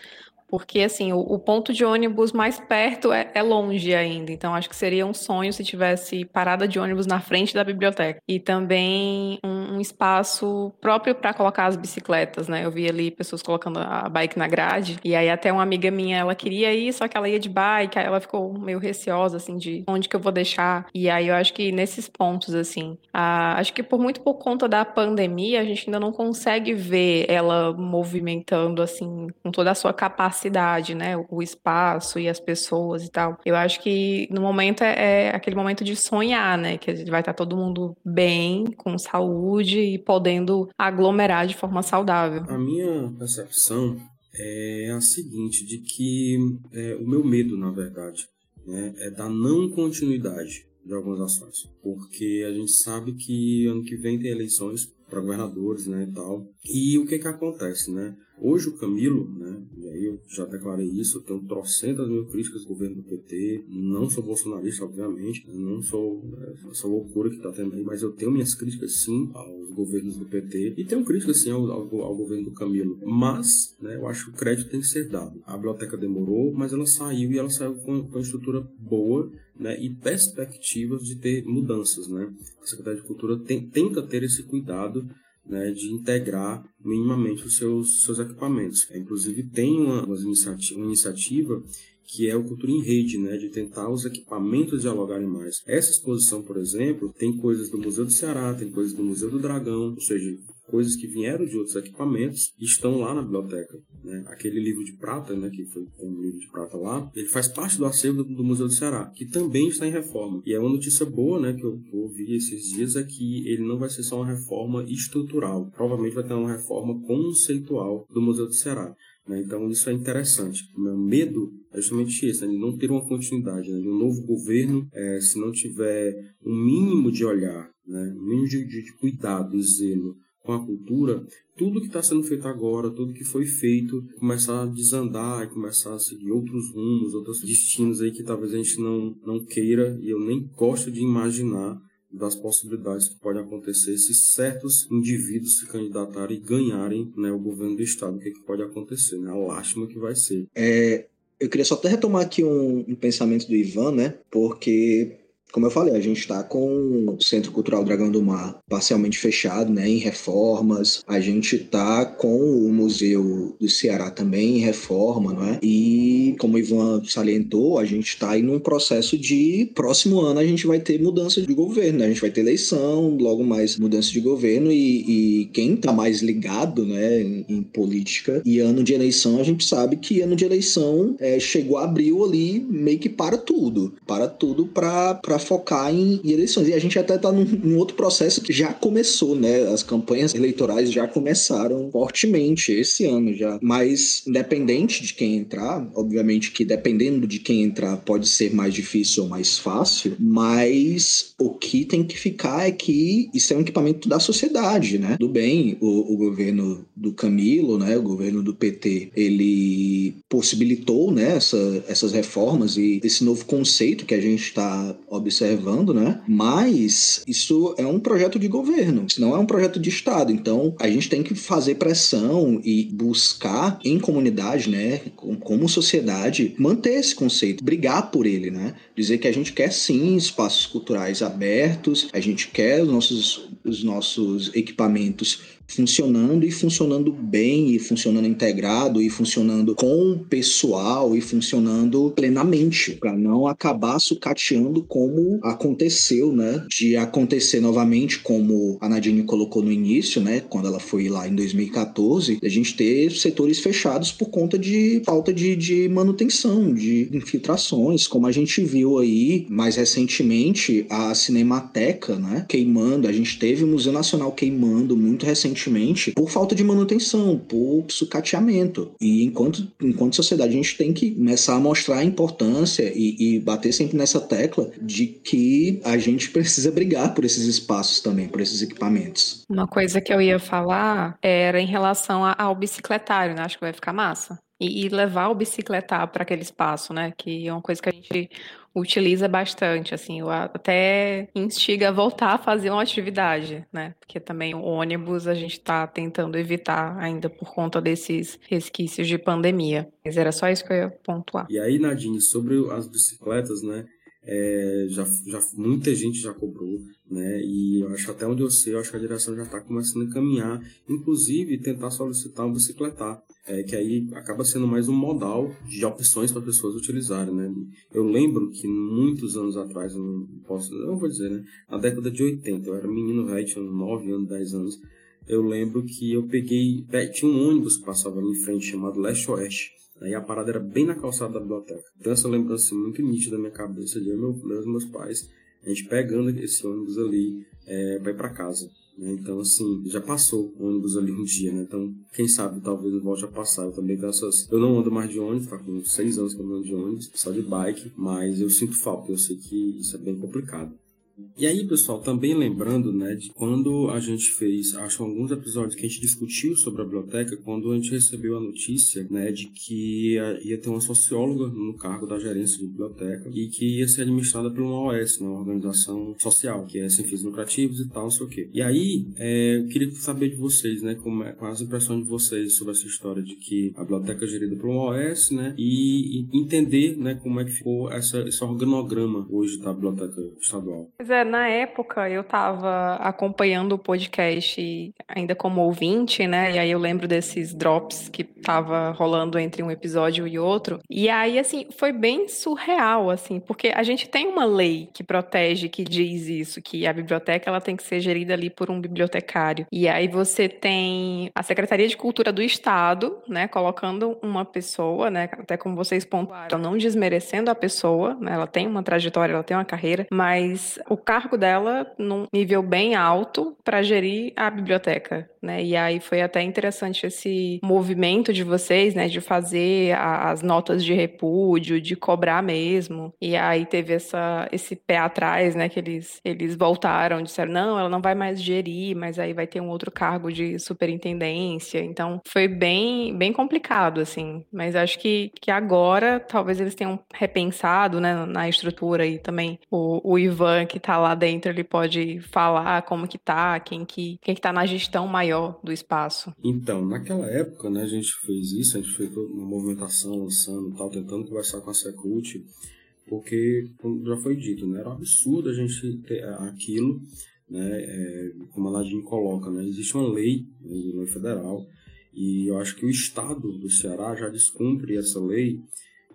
[SPEAKER 3] porque assim o, o, ponto de ônibus mais perto é, é, longe ainda, então acho que seria um sonho se tivesse parada de ônibus na frente da biblioteca. E também um, um espaço próprio para colocar as bicicletas, né? Eu vi ali pessoas colocando a bike na grade. E aí até uma amiga minha ela queria ir, só que ela ia de bike, aí ela ficou meio receosa assim de onde que eu vou deixar. E aí eu acho que nesses pontos assim, a, acho que por muito por conta da pandemia a gente ainda não consegue ver ela movimentando assim com toda a sua capacidade cidade, né? O espaço e as pessoas e tal. Eu acho que no momento é, é aquele momento de sonhar, né? Que vai estar todo mundo bem, com saúde e podendo aglomerar de forma saudável.
[SPEAKER 1] A minha percepção é a seguinte, de que é, o meu medo, na verdade, né, é da não continuidade de algumas ações. Porque a gente sabe que ano que vem tem eleições para governadores, né, e tal. E o que que acontece, né? Hoje o Camilo, né, e aí eu já declarei isso, eu tenho trocentas mil críticas do governo do PT, não sou bolsonarista, obviamente, não sou é, essa loucura que está tendo aí, mas eu tenho minhas críticas sim aos governos do PT e tenho críticas sim ao, ao, ao governo do Camilo, mas né, eu acho que o crédito tem que ser dado. A biblioteca demorou, mas ela saiu e ela saiu com, com uma estrutura boa né, e perspectivas de ter mudanças. Né? A Secretaria de Cultura tem, tenta ter esse cuidado né, de integrar minimamente os seus, seus equipamentos. É, inclusive, tem uma, uma, iniciativa, uma iniciativa que é o Cultura em Rede, né, de tentar os equipamentos dialogarem mais. Essa exposição, por exemplo, tem coisas do Museu do Ceará, tem coisas do Museu do Dragão, ou seja, coisas que vieram de outros equipamentos e estão lá na biblioteca. Né? Aquele livro de prata, né, que foi um livro de prata lá, ele faz parte do acervo do, Museu do Ceará, que também está em reforma. E é uma notícia boa, né, que eu ouvi esses dias, é que ele não vai ser só uma reforma estrutural, provavelmente vai ter uma reforma conceitual do Museu do Ceará. Né? Então isso é interessante. O meu medo é justamente isso, né? de não ter uma continuidade, né? de um novo governo, é, se não tiver um mínimo de olhar, né? um mínimo de, de, de cuidado e zelo com a cultura, tudo que está sendo feito agora, tudo que foi feito, começar a desandar e começar a seguir outros rumos, outros destinos aí que talvez a gente não, não queira e eu nem gosto de imaginar das possibilidades que podem acontecer se certos indivíduos se candidatarem e ganharem né, o governo do estado. O que, que pode acontecer, né? A lástima que vai ser.
[SPEAKER 2] É, eu queria só até retomar aqui um, um pensamento do Ivan, né? Porque como eu falei, a gente está com o Centro Cultural Dragão do Mar parcialmente fechado, né, em reformas. A gente está com o Museu do Ceará também em reforma, não é? E como o Ivan salientou, a gente está aí num processo de próximo ano a gente vai ter mudança de governo, né? a gente vai ter eleição, logo mais mudança de governo e, e quem está mais ligado, né, em, em, política e ano de eleição a gente sabe que ano de eleição é, chegou abril ali meio que para tudo, para tudo para focar em, eleições. E a gente até está num, num, outro processo que já começou, né? As campanhas eleitorais já começaram fortemente esse ano já. Mas, independente de quem entrar, obviamente que dependendo de quem entrar pode ser mais difícil ou mais fácil, mas o que tem que ficar é que isso é um equipamento da sociedade, né? Do bem, o, o governo do Camilo, né? O governo do PT, ele possibilitou, né? Essa, essas reformas e esse novo conceito que a gente está né? Mas isso é um projeto de governo, isso não é um projeto de Estado. Então a gente tem que fazer pressão e buscar em comunidade, né? Como sociedade, manter esse conceito, brigar por ele, né? Dizer que a gente quer sim espaços culturais abertos, a gente quer os nossos, os nossos equipamentos funcionando e funcionando bem e funcionando integrado e funcionando com o pessoal e funcionando plenamente para não acabar sucateando como aconteceu, né? De acontecer novamente como a Nadine colocou no início, né? Quando ela foi lá em 2014, a gente ter setores fechados por conta de falta de, de manutenção, de infiltrações, como a gente viu aí mais recentemente a Cinemateca, né? Queimando, a gente teve o Museu Nacional queimando muito recentemente recentemente por falta de manutenção, por sucateamento. E enquanto, enquanto sociedade, a gente tem que começar a mostrar a importância e, e bater sempre nessa tecla de que a gente precisa brigar por esses espaços também, por esses equipamentos.
[SPEAKER 3] Uma coisa que eu ia falar era em relação ao bicicletário, né? Acho que vai ficar massa. E, e levar o bicicletar para aquele espaço, né? Que é uma coisa que a gente utiliza bastante, assim, até instiga a voltar a fazer uma atividade, né? Porque também o ônibus a gente está tentando evitar ainda por conta desses resquícios de pandemia. Mas era só isso que eu ia pontuar.
[SPEAKER 1] E aí, Nadine, sobre as bicicletas, né? É, já, já muita gente já cobrou, né? E eu acho até onde eu sei, eu acho que a direção já está começando a caminhar, inclusive tentar solicitar um bicicletar é, que aí acaba sendo mais um modal de opções para pessoas utilizarem, né? Eu lembro que muitos anos atrás, eu não posso, não vou dizer, né? Na década de 80, eu era menino velho, tinha 9 anos, 10 anos, eu lembro que eu peguei, tinha um ônibus que passava ali em frente chamado Leste Oeste, Aí a parada era bem na calçada da biblioteca. Então essa lembrança muito nítida da minha cabeça de eu, meu, meus, meus pais, a gente pegando esse ônibus ali é, para ir para casa. Né? Então, assim, já passou o ônibus ali um dia, né? Então, quem sabe, talvez eu volte a passar. Eu também tenho essas... Eu não ando mais de ônibus, tá com seis anos que eu não ando de ônibus, só de bike, mas eu sinto falta. Eu sei que isso é bem complicado. E aí, pessoal, também lembrando, né, de quando a gente fez, acho alguns episódios que a gente discutiu sobre a biblioteca, quando a gente recebeu a notícia, né, de que ia, ter uma socióloga no cargo da gerência de biblioteca e que ia ser administrada por uma OS, né, uma organização social, que é sem fins lucrativos e tal, não sei o quê. E aí, é, eu queria saber de vocês, né, como é, quais as impressões de vocês sobre essa história de que a biblioteca é gerida por uma OS, né, e, e entender, né, como é que ficou essa, esse organograma hoje da biblioteca estadual.
[SPEAKER 3] Pois é, na época eu estava acompanhando o podcast ainda como ouvinte, né? E aí eu lembro desses drops que tava rolando entre um episódio e outro. E aí, assim, foi bem surreal, assim, porque a gente tem uma lei que protege, que diz isso, que a biblioteca ela tem que ser gerida ali por um bibliotecário. E aí você tem a Secretaria de Cultura do Estado, né, colocando uma pessoa, né, até como vocês pontuaram, não desmerecendo a pessoa, né, ela tem uma trajetória, ela tem uma carreira, mas o cargo dela num nível bem alto para gerir a biblioteca, né? E aí foi até interessante esse movimento de vocês, né, de fazer a, as notas de repúdio, de cobrar mesmo. E aí teve essa esse pé atrás, né, que eles eles voltaram, disseram: "Não, ela não vai mais gerir, mas aí vai ter um outro cargo de superintendência". Então, foi bem bem complicado assim, mas acho que que agora talvez eles tenham repensado, né, na estrutura e também o, o Ivan que está lá dentro, ele pode falar como que tá, quem que quem que tá na gestão maior do espaço.
[SPEAKER 1] Então, naquela época, né, a gente fez isso, a gente fez uma movimentação lançando, tal, tentando conversar com a Secult, porque como já foi dito, né, era um absurdo a gente ter aquilo, né, é, como a Nadine coloca, né, existe uma lei, né, lei federal, e eu acho que o Estado do Ceará já descumpre essa lei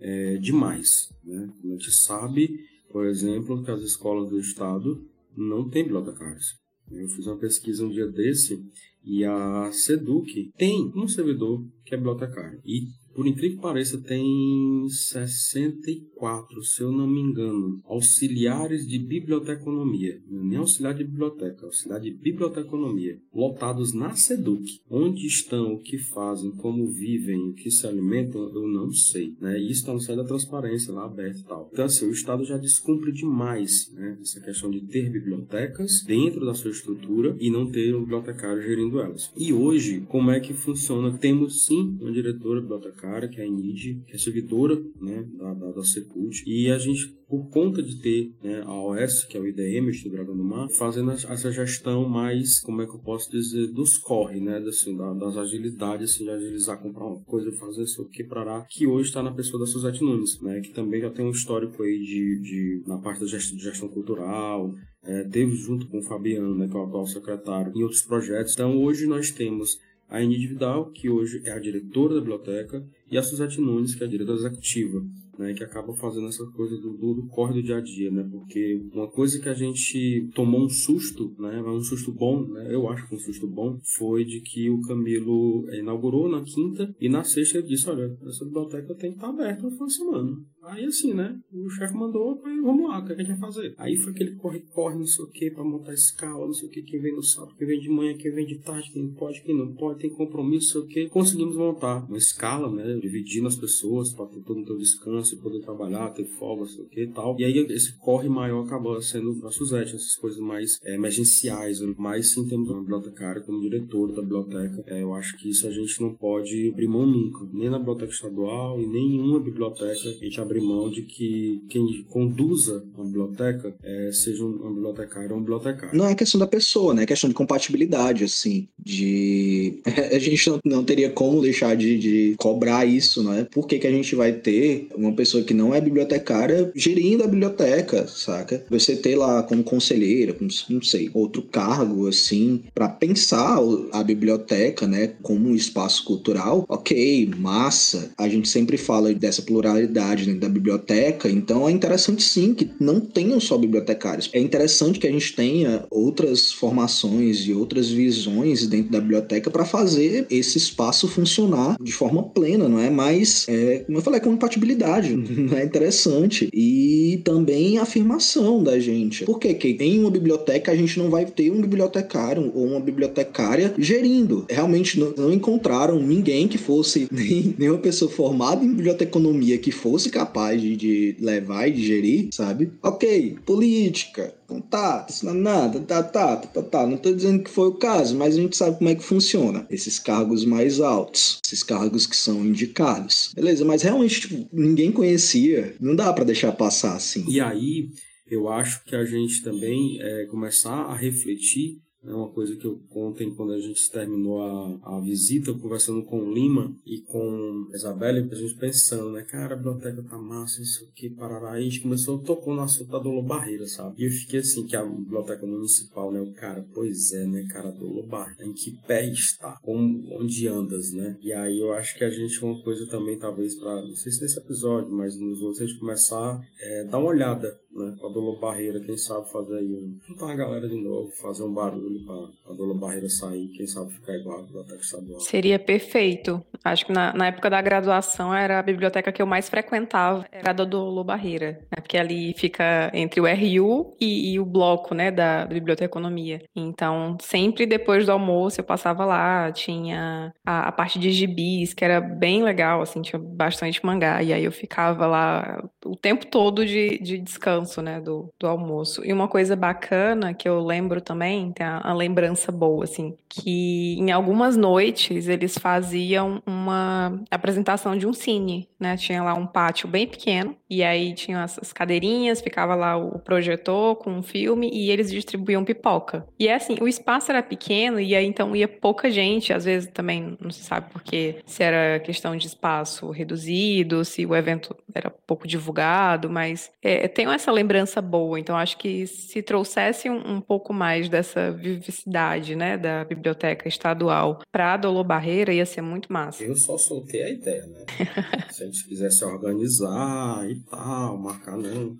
[SPEAKER 1] é, demais. Né? A gente sabe por exemplo, que as escolas do estado não têm bibliotecários. Eu fiz uma pesquisa um dia desse e a Seduc tem um servidor que é bibliotecário. E por incrível que pareça, tem 64, se eu não me engano, auxiliares de biblioteconomia. É nem auxiliar de biblioteca, auxiliar de biblioteconomia, lotados na SEDUC. Onde estão, o que fazem, como vivem, o que se alimentam, eu não sei. Né? E isso está no site da transparência, lá aberto e tal. Então, assim, o Estado já descumpre demais né? essa questão de ter bibliotecas dentro da sua estrutura e não ter um bibliotecário gerindo elas. E hoje, como é que funciona? Temos sim uma diretora bibliotecária, que é a Inid, que é servidora né, da, da, da Secult, e a gente, por conta de ter né, a OS, que é o IDM, o Instituto Mar, fazendo essa gestão mais, como é que eu posso dizer, dos corre, né, assim, das agilidades, assim, de agilizar, comprar uma coisa, fazer isso aqui, para que hoje está na pessoa da Suzette Nunes, né, que também já tem um histórico aí de, de na parte da gestão, de gestão cultural, é, teve junto com o Fabiano, né, que é o atual secretário, em outros projetos. Então, hoje nós temos a Enid Vidal, que hoje é a diretora da biblioteca, e a Suzette Nunes, que é a diretora executiva né, que acaba fazendo essa coisa do, do, do, corre do dia a dia, né, porque uma coisa que a gente tomou um susto, né, um susto bom, né, eu acho que um susto bom, foi de que o Camilo inaugurou na quinta e na sexta ele disse, olha, essa biblioteca tem que estar aberta no final de semana. Aí assim, né, o chefe mandou, vamos lá, o que a gente vai fazer? Aí foi aquele corre-corre, não sei o que, para montar escala, não sei o que, quem vem no sábado, quem vem de manhã, quem vem de tarde, quem pode, quem não pode, tem compromisso, não sei o que. Conseguimos montar uma escala, né, dividindo as pessoas para ter todo o teu descanso, poder trabalhar, ter folga, sei o que e tal. E aí esse corre maior acaba sendo a Suzette, essas coisas mais é, emergenciais, mas sim temos uma bibliotecária como diretor da biblioteca. É, eu acho que isso a gente não pode abrir mão nunca, nem na biblioteca estadual e nenhuma biblioteca a gente abrir mão de que quem conduza a biblioteca é, seja um bibliotecário ou um bibliotecário.
[SPEAKER 2] Não é questão da pessoa, né? É questão de compatibilidade, assim, de... a gente não, não teria como deixar de, de cobrar isso, né? Por que, que a gente vai ter uma uma pessoa que não é bibliotecária gerindo a biblioteca, saca? Você ter lá como conselheira, como, não sei, outro cargo assim, para pensar a biblioteca, né, como um espaço cultural, ok, massa. A gente sempre fala dessa pluralidade dentro da biblioteca, então é interessante sim que não tenham só bibliotecários. É interessante que a gente tenha outras formações e outras visões dentro da biblioteca para fazer esse espaço funcionar de forma plena, não é? Mas, é, como eu falei, é compatibilidade é interessante. E também a afirmação da gente. Por que em uma biblioteca a gente não vai ter um bibliotecário ou uma bibliotecária gerindo? Realmente não, não encontraram ninguém que fosse, nem, nem uma pessoa formada em biblioteconomia que fosse capaz de, de levar e de gerir, sabe? Ok, política, contato, isso não é nada, tá, tá, tá, tá, tá. Não tô dizendo que foi o caso, mas a gente sabe como é que funciona. Esses cargos mais altos, esses cargos que são indicados. Beleza, mas realmente tipo, ninguém conhecia. Não dá para deixar passar assim.
[SPEAKER 1] E aí, eu acho que a gente também é, começar a refletir é uma coisa que eu ontem, quando a gente terminou a, a visita, conversando com o Lima e com a Isabelle, a gente pensando, né? Cara, a biblioteca tá massa, isso aqui, parará. Aí a gente começou, tocou no assunto da Dolo Barreira, sabe? E eu fiquei assim, que a biblioteca municipal, né? O cara, pois é, né, cara, Dolo Barreira. Em que pé está? Como, onde andas, né? E aí eu acho que a gente, uma coisa também, talvez, para não sei se nesse episódio, mas nos outros, a gente começar é, dar uma olhada né? A Dolo Barreira, quem sabe fazer aí um. Juntar a galera de novo, fazer um barulho pra a Dolo Barreira sair, quem sabe ficar igual a biblioteca estadual.
[SPEAKER 3] Seria perfeito. Acho que na, na época da graduação era a biblioteca que eu mais frequentava, era a da Dolo Barreira, né? Porque ali fica entre o RU e, e o bloco, né, da, da biblioteconomia. Então, sempre depois do almoço eu passava lá, tinha a, a parte de gibis, que era bem legal, assim, tinha bastante mangá. E aí eu ficava lá o tempo todo de, de descanso né, do, do almoço. E uma coisa bacana que eu lembro também, tem a, a lembrança boa, assim, que em algumas noites eles faziam uma apresentação de um cine, né? Tinha lá um pátio bem pequeno, e aí tinha as cadeirinhas, ficava lá o projetor com um filme, e eles distribuíam pipoca. E é assim, o espaço era pequeno, e aí então ia pouca gente, às vezes também não se sabe porque se era questão de espaço reduzido, se o evento era pouco divulgado, mas é, tenho essa lembrança boa. Então, acho que se trouxesse um, um pouco mais dessa vivacidade, né, da biblioteca estadual para a Dolo Barreira, ia ser muito massa.
[SPEAKER 1] Eu só soltei a ideia, né? se a gente quisesse organizar e tal, marcar, não.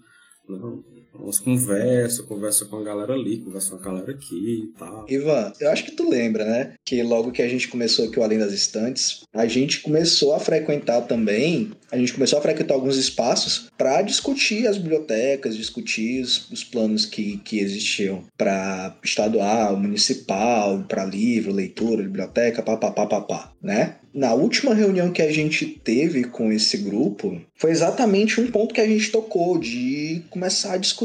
[SPEAKER 1] Não, umas conversa, conversa com a galera ali, conversa com a galera aqui e tal.
[SPEAKER 2] Ivan, eu acho que tu lembra, né? Que logo que a gente começou aqui o Além das Estantes, a gente começou a frequentar também, a gente começou a frequentar alguns espaços para discutir as bibliotecas, discutir os, os planos que, que existiam para estadual, municipal, para livro, leitura, biblioteca, papapá, papá, né? Na última reunião que a gente teve com esse grupo, foi exatamente um ponto que a gente tocou de começar a discutir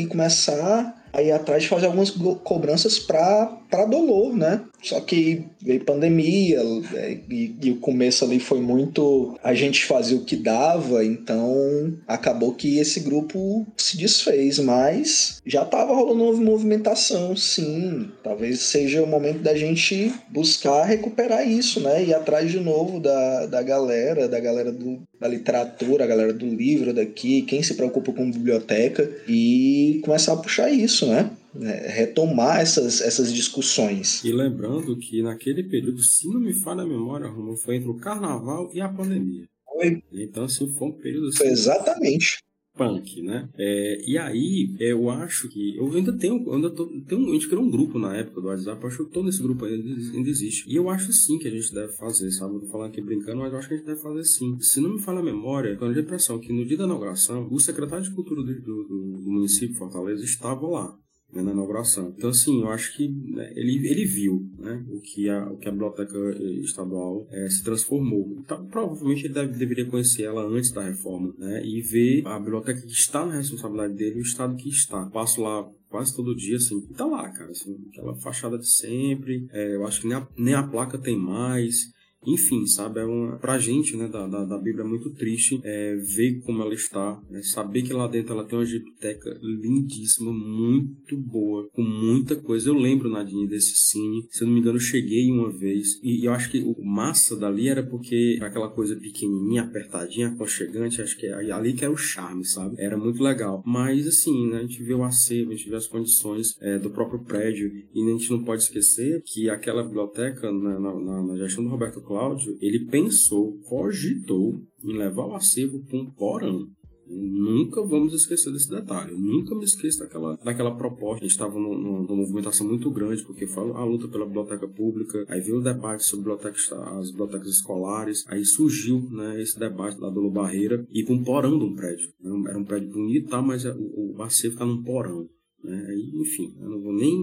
[SPEAKER 2] e começar a ir atrás de fazer algumas cobranças para dolor, né? Só que veio pandemia é, e, e, o começo ali foi muito a gente fazia o que dava, então acabou que esse grupo se desfez, mas já estava rolando uma movimentação, sim. Talvez seja o momento da gente buscar recuperar isso, né? Ir atrás de novo da, da galera, da galera do, da literatura, a galera do livro daqui, quem se preocupa com biblioteca e começar a puxar isso, né? É, retomar essas, essas discussões.
[SPEAKER 1] E lembrando que naquele período, se não me falha a memória, Romulo, foi entre o carnaval e a pandemia.
[SPEAKER 2] Foi.
[SPEAKER 1] Então, assim, foi um período assim,
[SPEAKER 2] foi exatamente
[SPEAKER 1] punk, né? É, e aí, é, eu acho que. Eu ainda tenho. Eu ainda tô, tenho, a gente criou um grupo na época do WhatsApp, eu acho que todo esse grupo ainda, ainda existe. E eu acho sim que a gente deve fazer, sabe? Eu tô falando aqui brincando, mas eu acho que a gente deve fazer sim. Se não me falha a memória, eu tenho a impressão que no dia da inauguração, o secretário de Cultura do, do, do município de Fortaleza estava lá né, na inauguração. Então, assim, eu acho que né, ele, ele viu né, o, que a, o que a biblioteca eh, estadual é, se transformou. Então, provavelmente ele deve, deveria conhecer ela antes da reforma né, e ver a biblioteca que está na responsabilidade dele o estado que está. Passo lá quase todo dia, assim, tá lá, cara, assim, aquela fachada de sempre. É, eu acho que nem a, nem a placa tem mais. Enfim, sabe, é uma, pra gente, né, da, da, da Bíblia é muito triste é, ver como ela está, né, saber que lá dentro ela tem uma biblioteca lindíssima, muito boa, com muita coisa. Eu lembro, Nadine, desse cine, se eu não me engano, eu cheguei uma vez, e, e eu acho que o massa dali era porque era aquela coisa pequenininha, apertadinha, aconchegante, acho que é ali que era o charme, sabe? Era muito legal. Mas, assim, né, a gente vê o acervo, a gente vê as condições é, do próprio prédio, e a gente não pode esquecer que aquela biblioteca, né, na, na, na gestão do Roberto Cláudio, ele pensou, cogitou em levar o acervo para um porão. Nunca vamos esquecer desse detalhe. Nunca me esqueço daquela, daquela proposta. A gente estava numa movimentação muito grande, porque foi a luta pela biblioteca pública, aí veio o debate sobre bibliotecas, as bibliotecas escolares, aí surgiu né, esse debate lá do Barreira e com um porão de um prédio. Era um prédio bonito, tá, mas é, o, o acervo está num porão. Né? enfim, eu não vou nem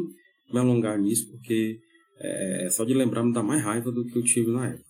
[SPEAKER 1] me alongar nisso, porque é, só de lembrar me dá mais raiva do que eu tive na época.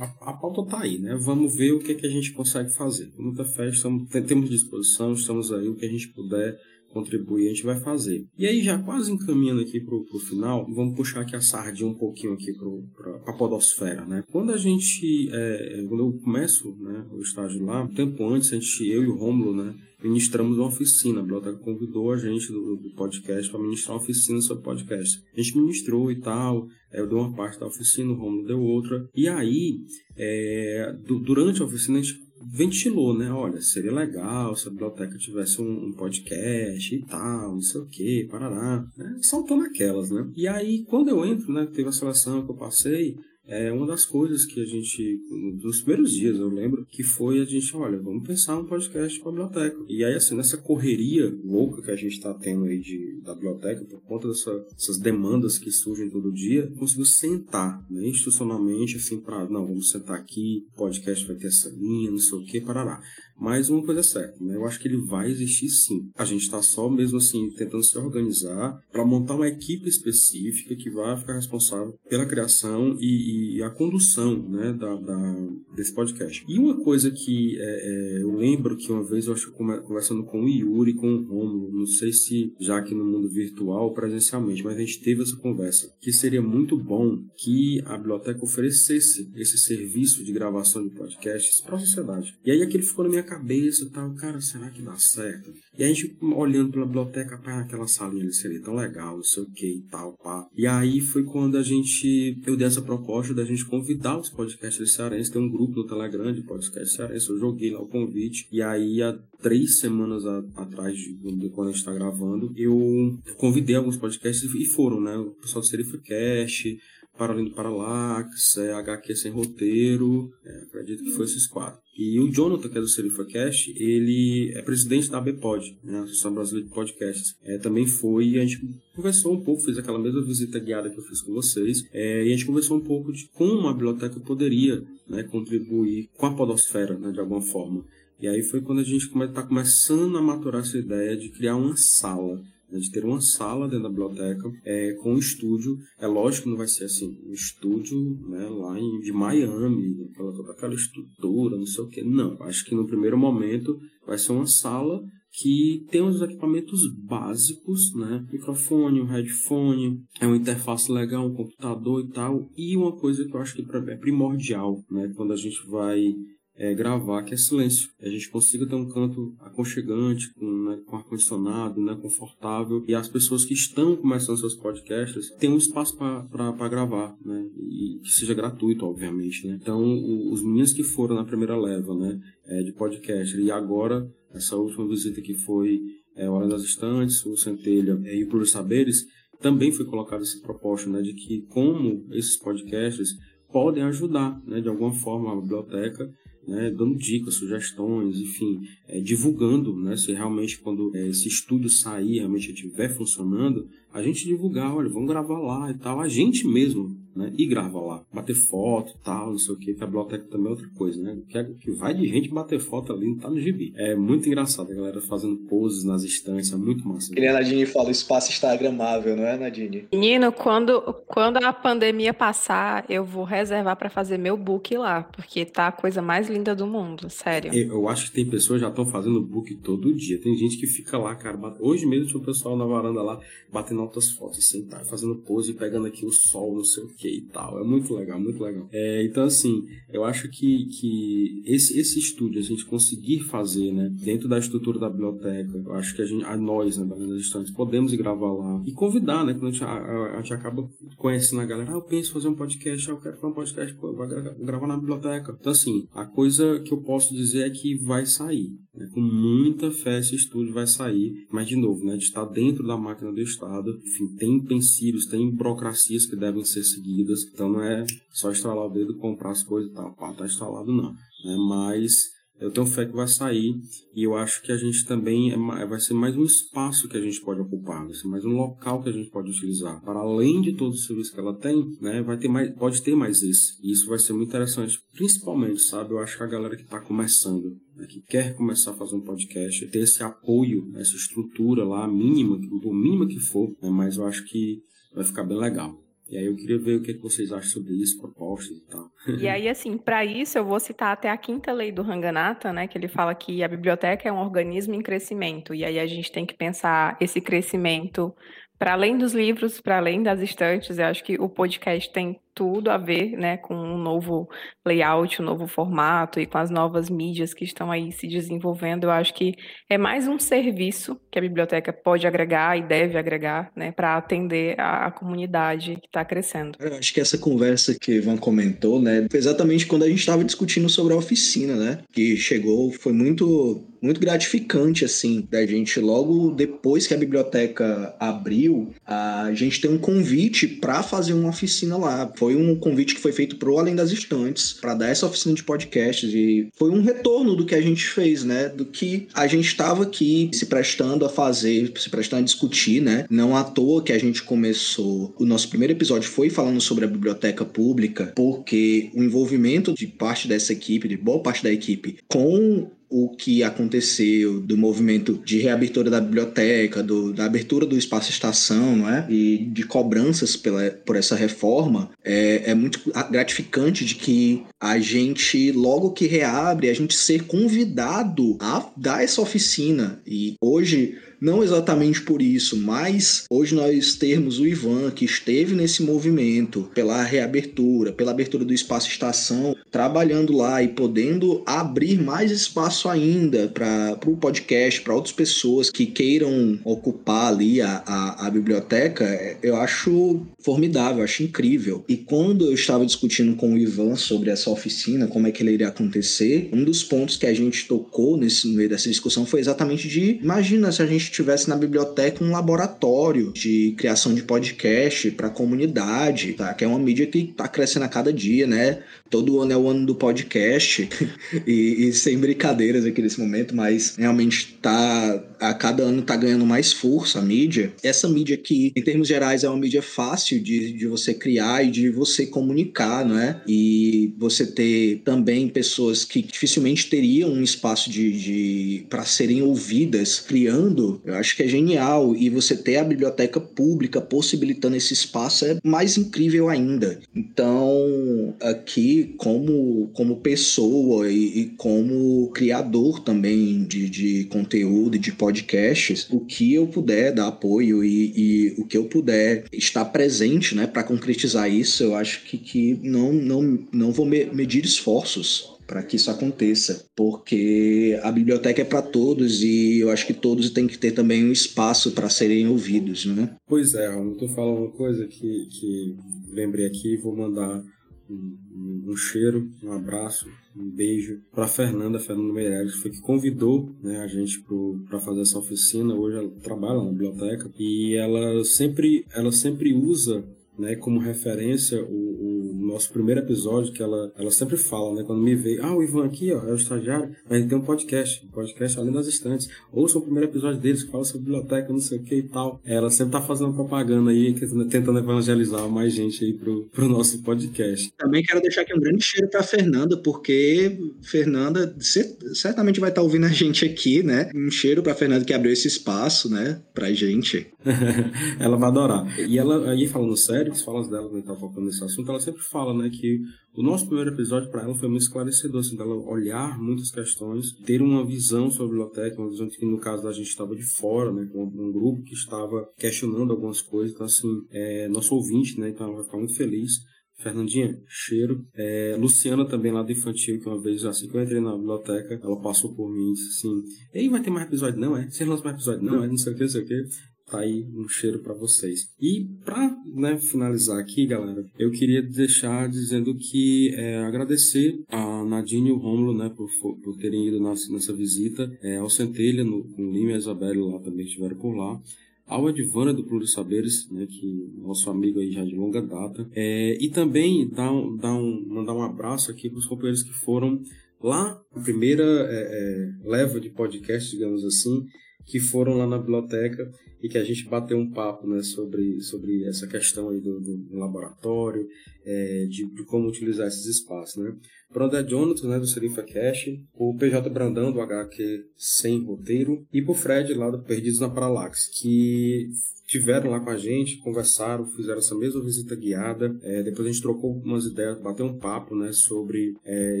[SPEAKER 1] A, a pauta está aí, né? Vamos ver o que, é que a gente consegue fazer. Muita fé, estamos, temos disposição, estamos aí, o que a gente puder contribuir, a gente vai fazer. E aí, já quase encaminhando aqui para o final, vamos puxar aqui a sardinha um pouquinho aqui para a podosfera, né? Quando a gente, é, quando eu começo né, o estágio lá, um tempo antes, a gente, eu e o Rômulo, né, ministramos uma oficina. A biblioteca convidou a gente do, do podcast para ministrar uma oficina sobre podcast. A gente ministrou e tal, é, eu dei uma parte da oficina, o Romulo deu outra. E aí, é, durante a oficina, a gente ventilou, né? Olha, seria legal se a biblioteca tivesse um, um podcast e tal, não sei o que, parará. Né? Saltou naquelas, né? E aí, quando eu entro, né? Teve a seleção que eu passei, é uma das coisas que a gente, nos primeiros dias, eu lembro, que foi a gente, olha, vamos pensar um podcast para a biblioteca. E aí, assim, nessa correria louca que a gente está tendo aí de, da biblioteca, por conta dessa, dessas demandas que surgem todo dia, conseguiu sentar, né, institucionalmente, assim, para, não, vamos sentar aqui, podcast vai ter essa linha, não sei o que, parará. Mas uma coisa é certa, né? Eu acho que ele vai existir sim. A gente está só mesmo assim tentando se organizar para montar uma equipe específica que vai ficar responsável pela criação e, e a condução, né, da, da, desse podcast. E uma coisa que é, é, eu lembro que uma vez eu acho conversando com o Yuri, com o Romulo, não sei se já aqui no mundo virtual presencialmente, mas a gente teve essa conversa que seria muito bom que a biblioteca oferecesse esse serviço de gravação de podcasts para a sociedade. E aí aquilo ficou na minha cabeça tal, cara, será que dá certo? E a gente olhando pela biblioteca, pá, aquela salinha ali seria tão legal, não sei o que e tal, pá. E aí foi quando a gente, eu dei essa proposta da gente convidar os podcasts cearenses, tem um grupo no Telegram de podcast cearense, eu joguei lá o convite, e aí há três semanas a, atrás de, de, quando a gente tá gravando, eu convidei alguns podcasts e foram, né, o pessoal do Serifacast, Para Além do Paralax, é, HQ Sem Roteiro, é, acredito que foi esses quatro. E o Jonathan, que é do SerifaCast, ele é presidente da ABPod, né, Associação Brasileira de Podcasts. É, também foi, a gente conversou um pouco, fez aquela mesma visita guiada que eu fiz com vocês, é, e a gente conversou um pouco de como a biblioteca poderia né, contribuir com a podosfera, né, de alguma forma. E aí foi quando a gente está começando a maturar essa ideia de criar uma sala né, de ter uma sala dentro da biblioteca é, com um estúdio. É lógico que não vai ser assim, um estúdio né, lá em, de Miami, aquela, aquela estrutura, não sei o que. Não, acho que no primeiro momento vai ser uma sala que tem os equipamentos básicos, né? Microfone, um headphone, é uma interface legal, um computador e tal. E uma coisa que eu acho que é primordial, né? Quando a gente vai é, gravar, que é silêncio. A gente consiga ter um canto aconchegante, com, né, com ar-condicionado, né, confortável, e as pessoas que estão começando seus podcasts tenham um espaço para gravar, né, e que seja gratuito, obviamente, né. Então, o, os meninos que foram na primeira leva, né, é, de podcast, e agora, essa última visita que foi é, Hora das Estantes, o Centelha é, e o Plur Saberes, também foi colocado esse propósito, né, de que como esses podcasts podem ajudar, né, de alguma forma, a biblioteca né, dando dicas, sugestões, enfim, é, divulgando, né, se realmente quando é, esse estudo sair, realmente estiver funcionando, a gente divulgar, olha, vamos gravar lá e tal, a gente mesmo, né, e grava lá, bater foto e tal, não sei o que, que a biblioteca também é outra coisa, né, que, é, que vai de gente bater foto ali, não tá no gibi. É muito engraçado a galera fazendo poses nas estantes, é muito massa.
[SPEAKER 2] Que nem a Nadine fala, o espaço instagramável, não é, Nadine?
[SPEAKER 3] Menino, quando, quando a pandemia passar, eu vou reservar para fazer meu book lá, porque tá a coisa mais linda do mundo, sério.
[SPEAKER 1] Eu acho que tem pessoas que já estão fazendo book todo dia, tem gente que fica lá, cara, bate... hoje mesmo tinha o pessoal na varanda lá, batendo altas fotos, sentar, assim, fazendo pose, pegando aqui o sol, não sei o que e tal. É muito legal, muito legal. É, então, assim, eu acho que, que esse, esse estúdio, a gente conseguir fazer, né, dentro da estrutura da biblioteca, eu acho que a, gente, a nós, né, das estantes, podemos ir gravar lá e convidar, né, quando a gente, a, a gente acaba conhecendo a galera, ah, eu penso fazer um podcast, ah, eu quero fazer um podcast, vou gravar na biblioteca. Então, assim, a coisa que eu posso dizer é que vai sair. Né, com muita fé esse estúdio vai sair, mas de novo, né, de estar dentro da máquina do Estado, enfim, tem empecilhos, tem burocracias que devem ser seguidas, então não é só estralar o dedo, comprar as coisas e tal, pá, tá instalado não, né? Mas eu tenho fé que vai sair e eu acho que a gente também é, vai ser mais um espaço que a gente pode ocupar, vai ser mais um local que a gente pode utilizar. Para além de todo o serviço que ela tem, né, vai ter mais, pode ter mais esse. E isso vai ser muito interessante, principalmente, sabe? Eu acho que a galera que está começando, né, que quer começar a fazer um podcast, ter esse apoio, essa estrutura lá mínima, por mínima que for, né, mas eu acho que vai ficar bem legal. E aí eu queria ver o que, vocês acham sobre isso, propostas e tal.
[SPEAKER 3] E aí, assim, para isso eu vou citar até a quinta lei do Ranganatha, né? Que ele fala que a biblioteca é um organismo em crescimento. E aí a gente tem que pensar esse crescimento para além dos livros, para além das estantes. Eu acho que o podcast tem tudo a ver né, com um novo layout, um novo formato e com as novas mídias que estão aí se desenvolvendo. Eu acho que é mais um serviço que a biblioteca pode agregar e deve agregar né, para atender a, a, comunidade que está crescendo.
[SPEAKER 2] Eu acho que essa conversa que Ivan comentou, né, foi exatamente quando a gente estava discutindo sobre a oficina, né, que chegou, foi muito muito gratificante, assim, da gente, logo depois que a biblioteca abriu, a gente tem um convite para fazer uma oficina lá. Foi foi um convite que foi feito pro Além das Estantes, para dar essa oficina de podcasts e foi um retorno do que a gente fez, né? Do que a gente estava aqui se prestando a fazer, se prestando a discutir, né? Não à toa que a gente começou. O nosso primeiro episódio foi falando sobre a biblioteca pública, porque o envolvimento de parte dessa equipe, de boa parte da equipe, com o que aconteceu do movimento de reabertura da biblioteca, do, da abertura do espaço estação, não é? E de cobranças pela, por essa reforma, é, é muito gratificante de que a gente, logo que reabre, a gente ser convidado a dar essa oficina. E hoje não exatamente por isso, mas hoje nós termos o Ivan, que esteve nesse movimento pela reabertura, pela abertura do espaço estação, trabalhando lá e podendo abrir mais espaço espaço ainda para o podcast, para outras pessoas que queiram ocupar ali a, a, a biblioteca, é, eu acho formidável, acho incrível. E quando eu estava discutindo com o Ivan sobre essa oficina, como é que ele iria acontecer, um dos pontos que a gente tocou nesse no meio dessa discussão foi exatamente de imagina se a gente tivesse na biblioteca um laboratório de criação de podcast para a comunidade, tá? Que é uma mídia que está crescendo a cada dia, né? Todo ano é o ano do podcast e, e, sem brincadeiras aqui nesse momento, mas realmente tá a cada ano tá ganhando mais força a mídia. Essa mídia que, em termos gerais, é uma mídia fácil de, de você criar e de você comunicar, não é? E você ter também pessoas que dificilmente teriam um espaço de, de para serem ouvidas criando, eu acho que é genial. E você ter a biblioteca pública possibilitando esse espaço é mais incrível ainda. Então, aqui, como, como pessoa e, e como criador também de, de conteúdo e de podcasts, o que eu puder dar apoio e, e o que eu puder estar presente né, para concretizar isso, eu acho que, que não, não, não vou me, medir esforços para que isso aconteça, porque a biblioteca é para todos e eu acho que todos têm que ter também um espaço para serem ouvidos, né?
[SPEAKER 1] Pois é, eu tô falando uma coisa que, que lembrei aqui, vou mandar um, cheiro, um abraço, um beijo para Fernanda, Fernanda Meireles, foi que convidou né, a gente para fazer essa oficina. Hoje ela trabalha na biblioteca e ela sempre, ela sempre usa né, como referência o, o, nosso primeiro episódio, que ela, ela sempre fala, né, quando me vê, ah, o Ivan aqui, ó, é o estagiário, a gente tem um podcast, um podcast Além das Estantes, ouça o primeiro episódio deles, que fala sobre biblioteca, não sei o que e tal. Ela sempre tá fazendo propaganda aí, tentando evangelizar mais gente aí pro, pro nosso podcast.
[SPEAKER 2] Também quero deixar aqui um grande cheiro pra Fernanda, porque Fernanda certamente vai estar tá ouvindo a gente aqui, né, um cheiro pra Fernanda que abriu esse espaço, né, pra gente.
[SPEAKER 1] ela vai adorar. E ela, aí falando sério, as falas dela quando tá focando nesse assunto, ela sempre fala, né, que o nosso primeiro episódio para ela foi muito esclarecedor, assim, dela olhar muitas questões, ter uma visão sobre a biblioteca, uma visão que no caso da gente estava de fora, né, com um grupo que estava questionando algumas coisas, então assim, é, nosso ouvinte, né, então ela vai ficar muito feliz. Fernandinha, cheiro. É, Luciana também lá do infantil, que uma vez, assim que eu entrei na biblioteca, ela passou por mim e disse assim: Ei, vai ter mais episódio? Não, é? Você lança mais episódio? Não, é? Não sei o que, não sei o que. Tá aí um cheiro para vocês. E para né, finalizar aqui, galera, eu queria deixar dizendo que é, agradecer a Nadine e o Romulo né, por, por terem ido nessa, nessa visita, é, ao Centelha, no, com o Lima e a Isabelle lá também estiveram por lá. Ao Advana do Pluro Saberes, né, que nosso amigo aí já de longa data, é, e também dar, dar um, mandar um abraço aqui para os companheiros que foram lá, a primeira é, é, leva de podcast, digamos assim, que foram lá na biblioteca e que a gente bateu um papo né, sobre, sobre essa questão aí do, do laboratório, é, de, de, como utilizar esses espaços. Né. Para o André Jonathan, né, do Serifa Cash, o PJ Brandão, do HQ Sem Roteiro, e para o Fred, lá do Perdidos na Paralaxe, que tiveram lá com a gente, conversaram, fizeram essa mesma visita guiada. É, depois a gente trocou umas ideias, bateu um papo, né, sobre é,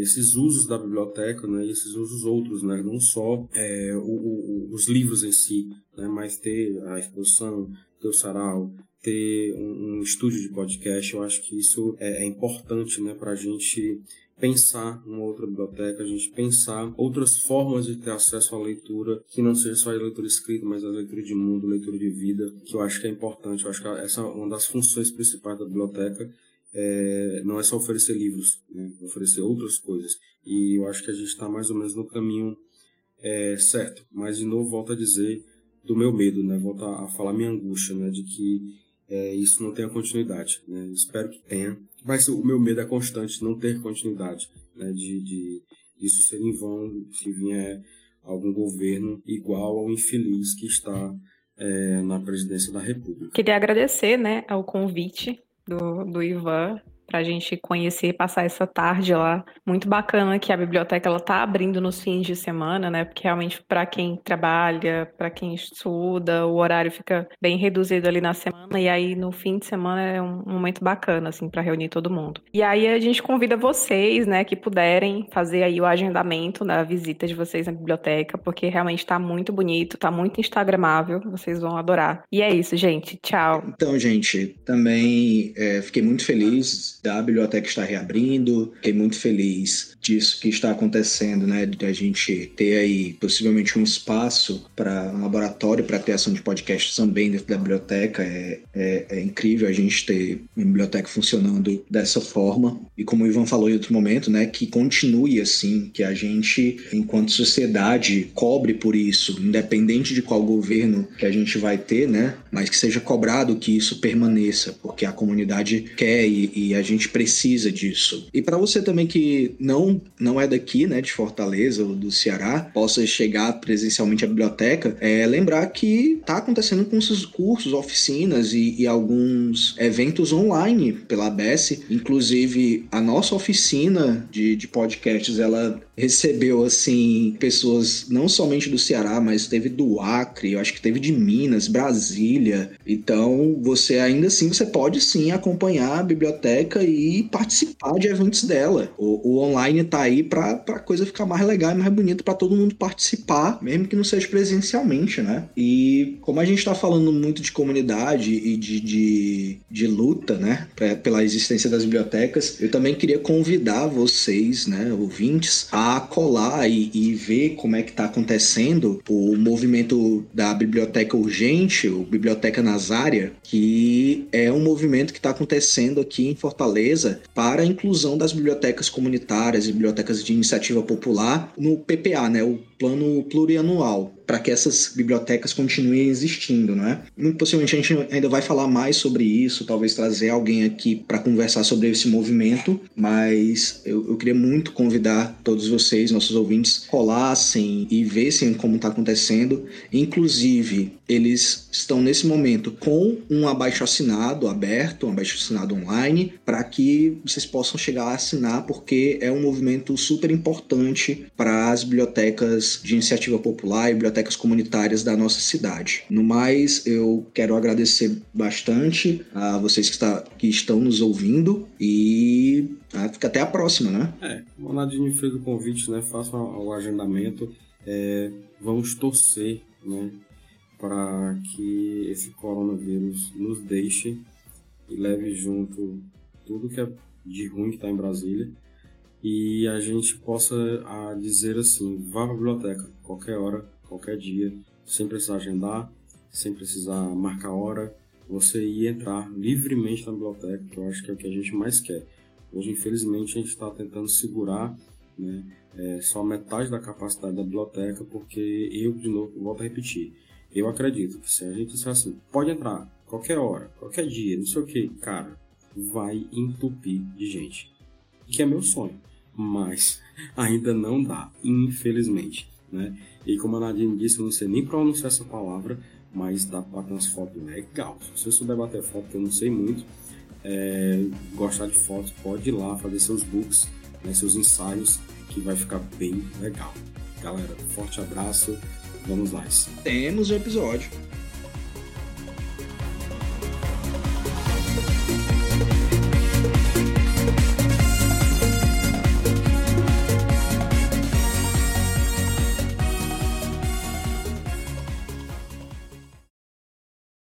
[SPEAKER 1] esses usos da biblioteca, né, e esses usos outros, né, não só é, o, o, os livros em si, né, mas ter a exposição, ter o sarau, ter um, um estúdio de podcast. Eu acho que isso é, é importante, né, para a gente pensar uma outra biblioteca, a gente pensar outras formas de ter acesso à leitura, que não seja só a leitura escrita, mas a leitura de mundo, leitura de vida, que eu acho que é importante. Eu acho que essa é uma das funções principais da biblioteca. É, não é só oferecer livros, né? oferecer outras coisas. E eu acho que a gente está mais ou menos no caminho é, certo. Mas, de novo, volto a dizer do meu medo, né? volto a, falar minha angústia, né? de que é, isso não tenha continuidade. Né? Espero que tenha, mas o meu medo é constante não ter continuidade, né, de, de isso ser em vão, se vier algum governo igual ao infeliz que está é, na presidência da República.
[SPEAKER 3] Queria agradecer né, ao convite do, do Ivan para a gente conhecer, passar essa tarde lá. Muito bacana que a biblioteca ela tá abrindo nos fins de semana, né? Porque realmente para quem trabalha, para quem estuda, o horário fica bem reduzido ali na semana e aí no fim de semana é um momento bacana assim para reunir todo mundo. E aí a gente convida vocês, né, que puderem fazer aí o agendamento da visita de vocês na biblioteca, porque realmente está muito bonito, está muito instagramável, vocês vão adorar. E é isso, gente. Tchau.
[SPEAKER 2] Então, gente, também é, fiquei muito feliz da biblioteca estar reabrindo, fiquei muito feliz disso que está acontecendo, né? De a gente ter aí possivelmente um espaço para um laboratório para criação de podcasts também dentro da biblioteca. É, é, é, incrível a gente ter uma biblioteca funcionando dessa forma. E como o Ivan falou em outro momento, né? Que continue assim, que a gente, enquanto sociedade, cobre por isso, independente de qual governo que a gente vai ter, né? Mas que seja cobrado que isso permaneça, porque a comunidade quer e, e a gente precisa disso. E para você também que não não, é daqui, né, de Fortaleza ou do Ceará, possa chegar presencialmente à biblioteca, é lembrar que tá acontecendo com esses cursos, oficinas e, e alguns eventos online pela ABS. Inclusive, a nossa oficina de, de podcasts, ela recebeu, assim, pessoas não somente do Ceará, mas teve do Acre, eu acho que teve de Minas, Brasília. Então, você ainda assim, você pode sim acompanhar a biblioteca e participar de eventos dela. O, o online tá aí pra, pra coisa ficar mais legal e mais bonita para todo mundo participar, mesmo que não seja presencialmente, né? E como a gente tá falando muito de comunidade e de, de, de luta, né, pra, pela existência das bibliotecas, eu também queria convidar vocês, né, ouvintes, a colar e, e ver como é que tá acontecendo o movimento da Biblioteca Urgente, o Biblioteca Nazária, que é um movimento que está acontecendo aqui em Fortaleza para a inclusão das bibliotecas comunitárias bibliotecas de iniciativa popular no PPA, né, o Plano Plurianual para que essas bibliotecas continuem existindo, né? Muito possivelmente a gente ainda vai falar mais sobre isso, talvez trazer alguém aqui para conversar sobre esse movimento, mas eu, eu, queria muito convidar todos vocês, nossos ouvintes, colassem e vissem como está acontecendo. Inclusive, eles estão nesse momento com um abaixo assinado aberto, um abaixo assinado online, para que vocês possam chegar a assinar, porque é um movimento super importante para as bibliotecas de iniciativa popular e bibliotecas comunitárias da nossa cidade. No mais, eu quero agradecer bastante a vocês que, está, que estão nos ouvindo e ah, fica até a próxima, né?
[SPEAKER 1] É, o Ronaldinho fez o convite, né? Façam o agendamento. É, vamos torcer, né? Para que esse coronavírus nos deixe e leve junto tudo que é de ruim que está em Brasília e a gente possa a, dizer assim, vá para a biblioteca, qualquer hora, qualquer dia, sem precisar agendar, sem precisar marcar hora, você ir entrar livremente na biblioteca, que eu acho que é o que a gente mais quer. Hoje, infelizmente, a gente está tentando segurar né, é, só metade da capacidade da biblioteca, porque eu, de novo, volto a repetir, eu acredito que se a gente disser assim, pode entrar, qualquer hora, qualquer dia, não sei o que, cara, vai entupir de gente. Que é meu sonho, mas ainda não dá, infelizmente né? E como a Nadine disse, eu não sei nem pronunciar essa palavra, mas dá para bater umas fotos legal. Se você souber bater foto, que eu não sei muito, é, gostar de fotos, pode ir lá fazer seus books, né, seus ensaios, que vai ficar bem legal. Galera, forte abraço, vamos lá.
[SPEAKER 2] Temos o episódio.